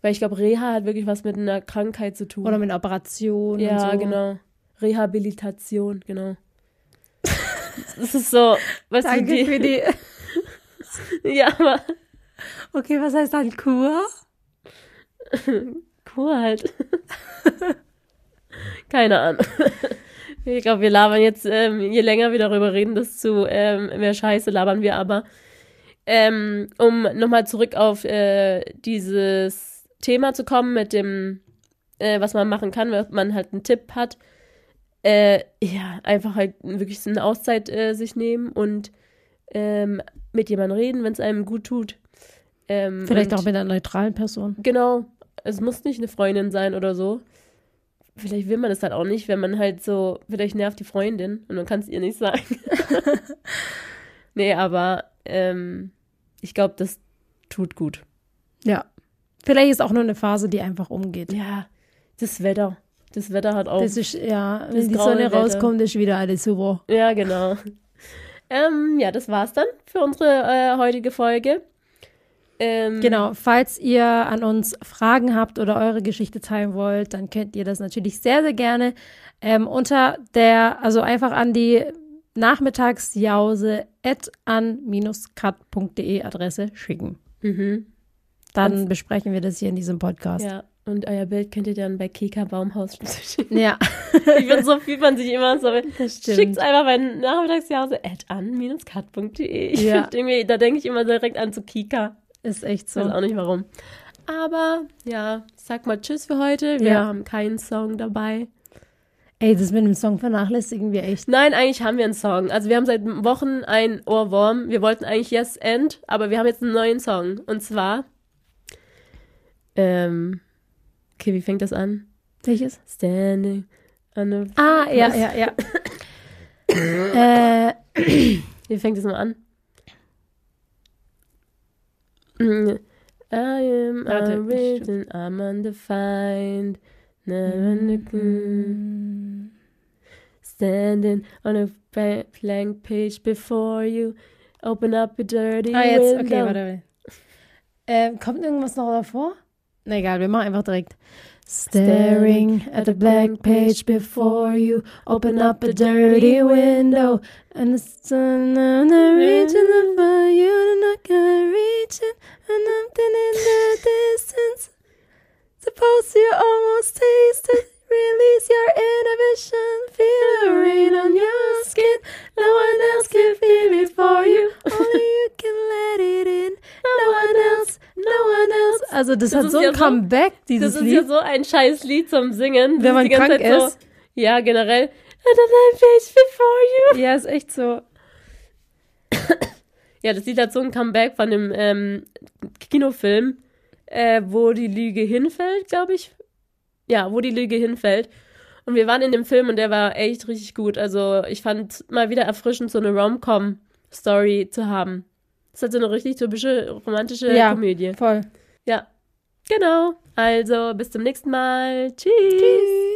Weil ich glaube, Reha hat wirklich was mit einer Krankheit zu tun. Oder mit Operationen ja, und so. genau. Rehabilitation, genau. Das ist so, weißt Danke du, die, für die. ja, aber Okay, was heißt dann Kur? Kur halt. Keine Ahnung. Ich glaube, wir labern jetzt, ähm, je länger wir darüber reden, desto ähm, mehr Scheiße labern wir aber. Ähm, um nochmal zurück auf äh, dieses Thema zu kommen mit dem, äh, was man machen kann, wenn man halt einen Tipp hat. Äh, ja, einfach halt wirklich eine Auszeit äh, sich nehmen und ähm, mit jemandem reden, wenn es einem gut tut. Ähm, Vielleicht auch mit einer neutralen Person. Genau. Es muss nicht eine Freundin sein oder so. Vielleicht will man das halt auch nicht, wenn man halt so, vielleicht nervt die Freundin und man kann es ihr nicht sagen. nee, aber ähm, ich glaube, das tut gut. Ja. Vielleicht ist auch nur eine Phase, die einfach umgeht. Ja, das Wetter. Das Wetter hat auch. Das ist, ja, Das wenn die Sonne Wetter. rauskommt, ist wieder alles super. ja, genau. Ähm, ja, das war's dann für unsere äh, heutige Folge. Ähm, Genau, falls ihr an uns Fragen habt oder eure Geschichte teilen wollt, dann könnt ihr das natürlich sehr, sehr gerne ähm, unter der, also einfach an die nachmittagsjause at an-cut.de Adresse schicken. Mhm. Dann besprechen wir das hier in diesem Podcast. Ja, und euer Bild könnt ihr dann bei Kika Baumhaus schicken. Ja, Ich bin so fühlt man sich immer so. Schickt einfach bei nachmittagsjause at an-cut.de. Ich Ja. da denke ich immer direkt an zu Kika. Ist echt Ich weiß so. auch nicht warum. Aber ja, sag mal Tschüss für heute. Wir Ja. haben keinen Song dabei. Ey, das mit dem Song vernachlässigen wir echt. Nein, eigentlich haben wir einen Song. Also wir haben seit Wochen einen Ohrwurm. Wir wollten eigentlich Yes End, aber wir haben jetzt einen neuen Song. Und zwar Ähm, okay, wie fängt das an? Welches? Standing on a... Ah, ja, ja, ja. äh, Wie fängt das mal an? Mm, I am Warte, unwritten, I'm undefined. Never looking. Standing on a blank page before you. Open up a dirty ah, jetzt, window. okay, warte. warte. Ähm, kommt irgendwas noch davor? Egal, wir machen einfach direkt. Staring at a blank page before you, open up a dirty window, and it's on the region of uh, you not gonna reach it, and nothing in the distance. Suppose you almost taste it. Release your inhibition, feel the rain on your skin. No one else can feel it for you, only you can let it in. No one else, no one else. Also das, Das hat so ein ja so- Comeback, dieses Das ist Lied. ja so ein scheiß Lied zum Singen. Wenn man krank Zeit so, ist. Ja, generell. Before you. Ja, ist echt so. Ja, das Lied hat so ein Comeback von dem ähm, Kinofilm, äh, wo die Lüge hinfällt, glaube ich. Ja, wo die Lüge hinfällt. Und wir waren in dem Film und der war echt richtig gut. Also ich fand mal wieder erfrischend, so eine Rom-Com-Story zu haben. Das hat so eine richtig typische romantische Ja. Komödie. Voll. Ja, genau. Also bis zum nächsten Mal. Tschüss. Tschüss.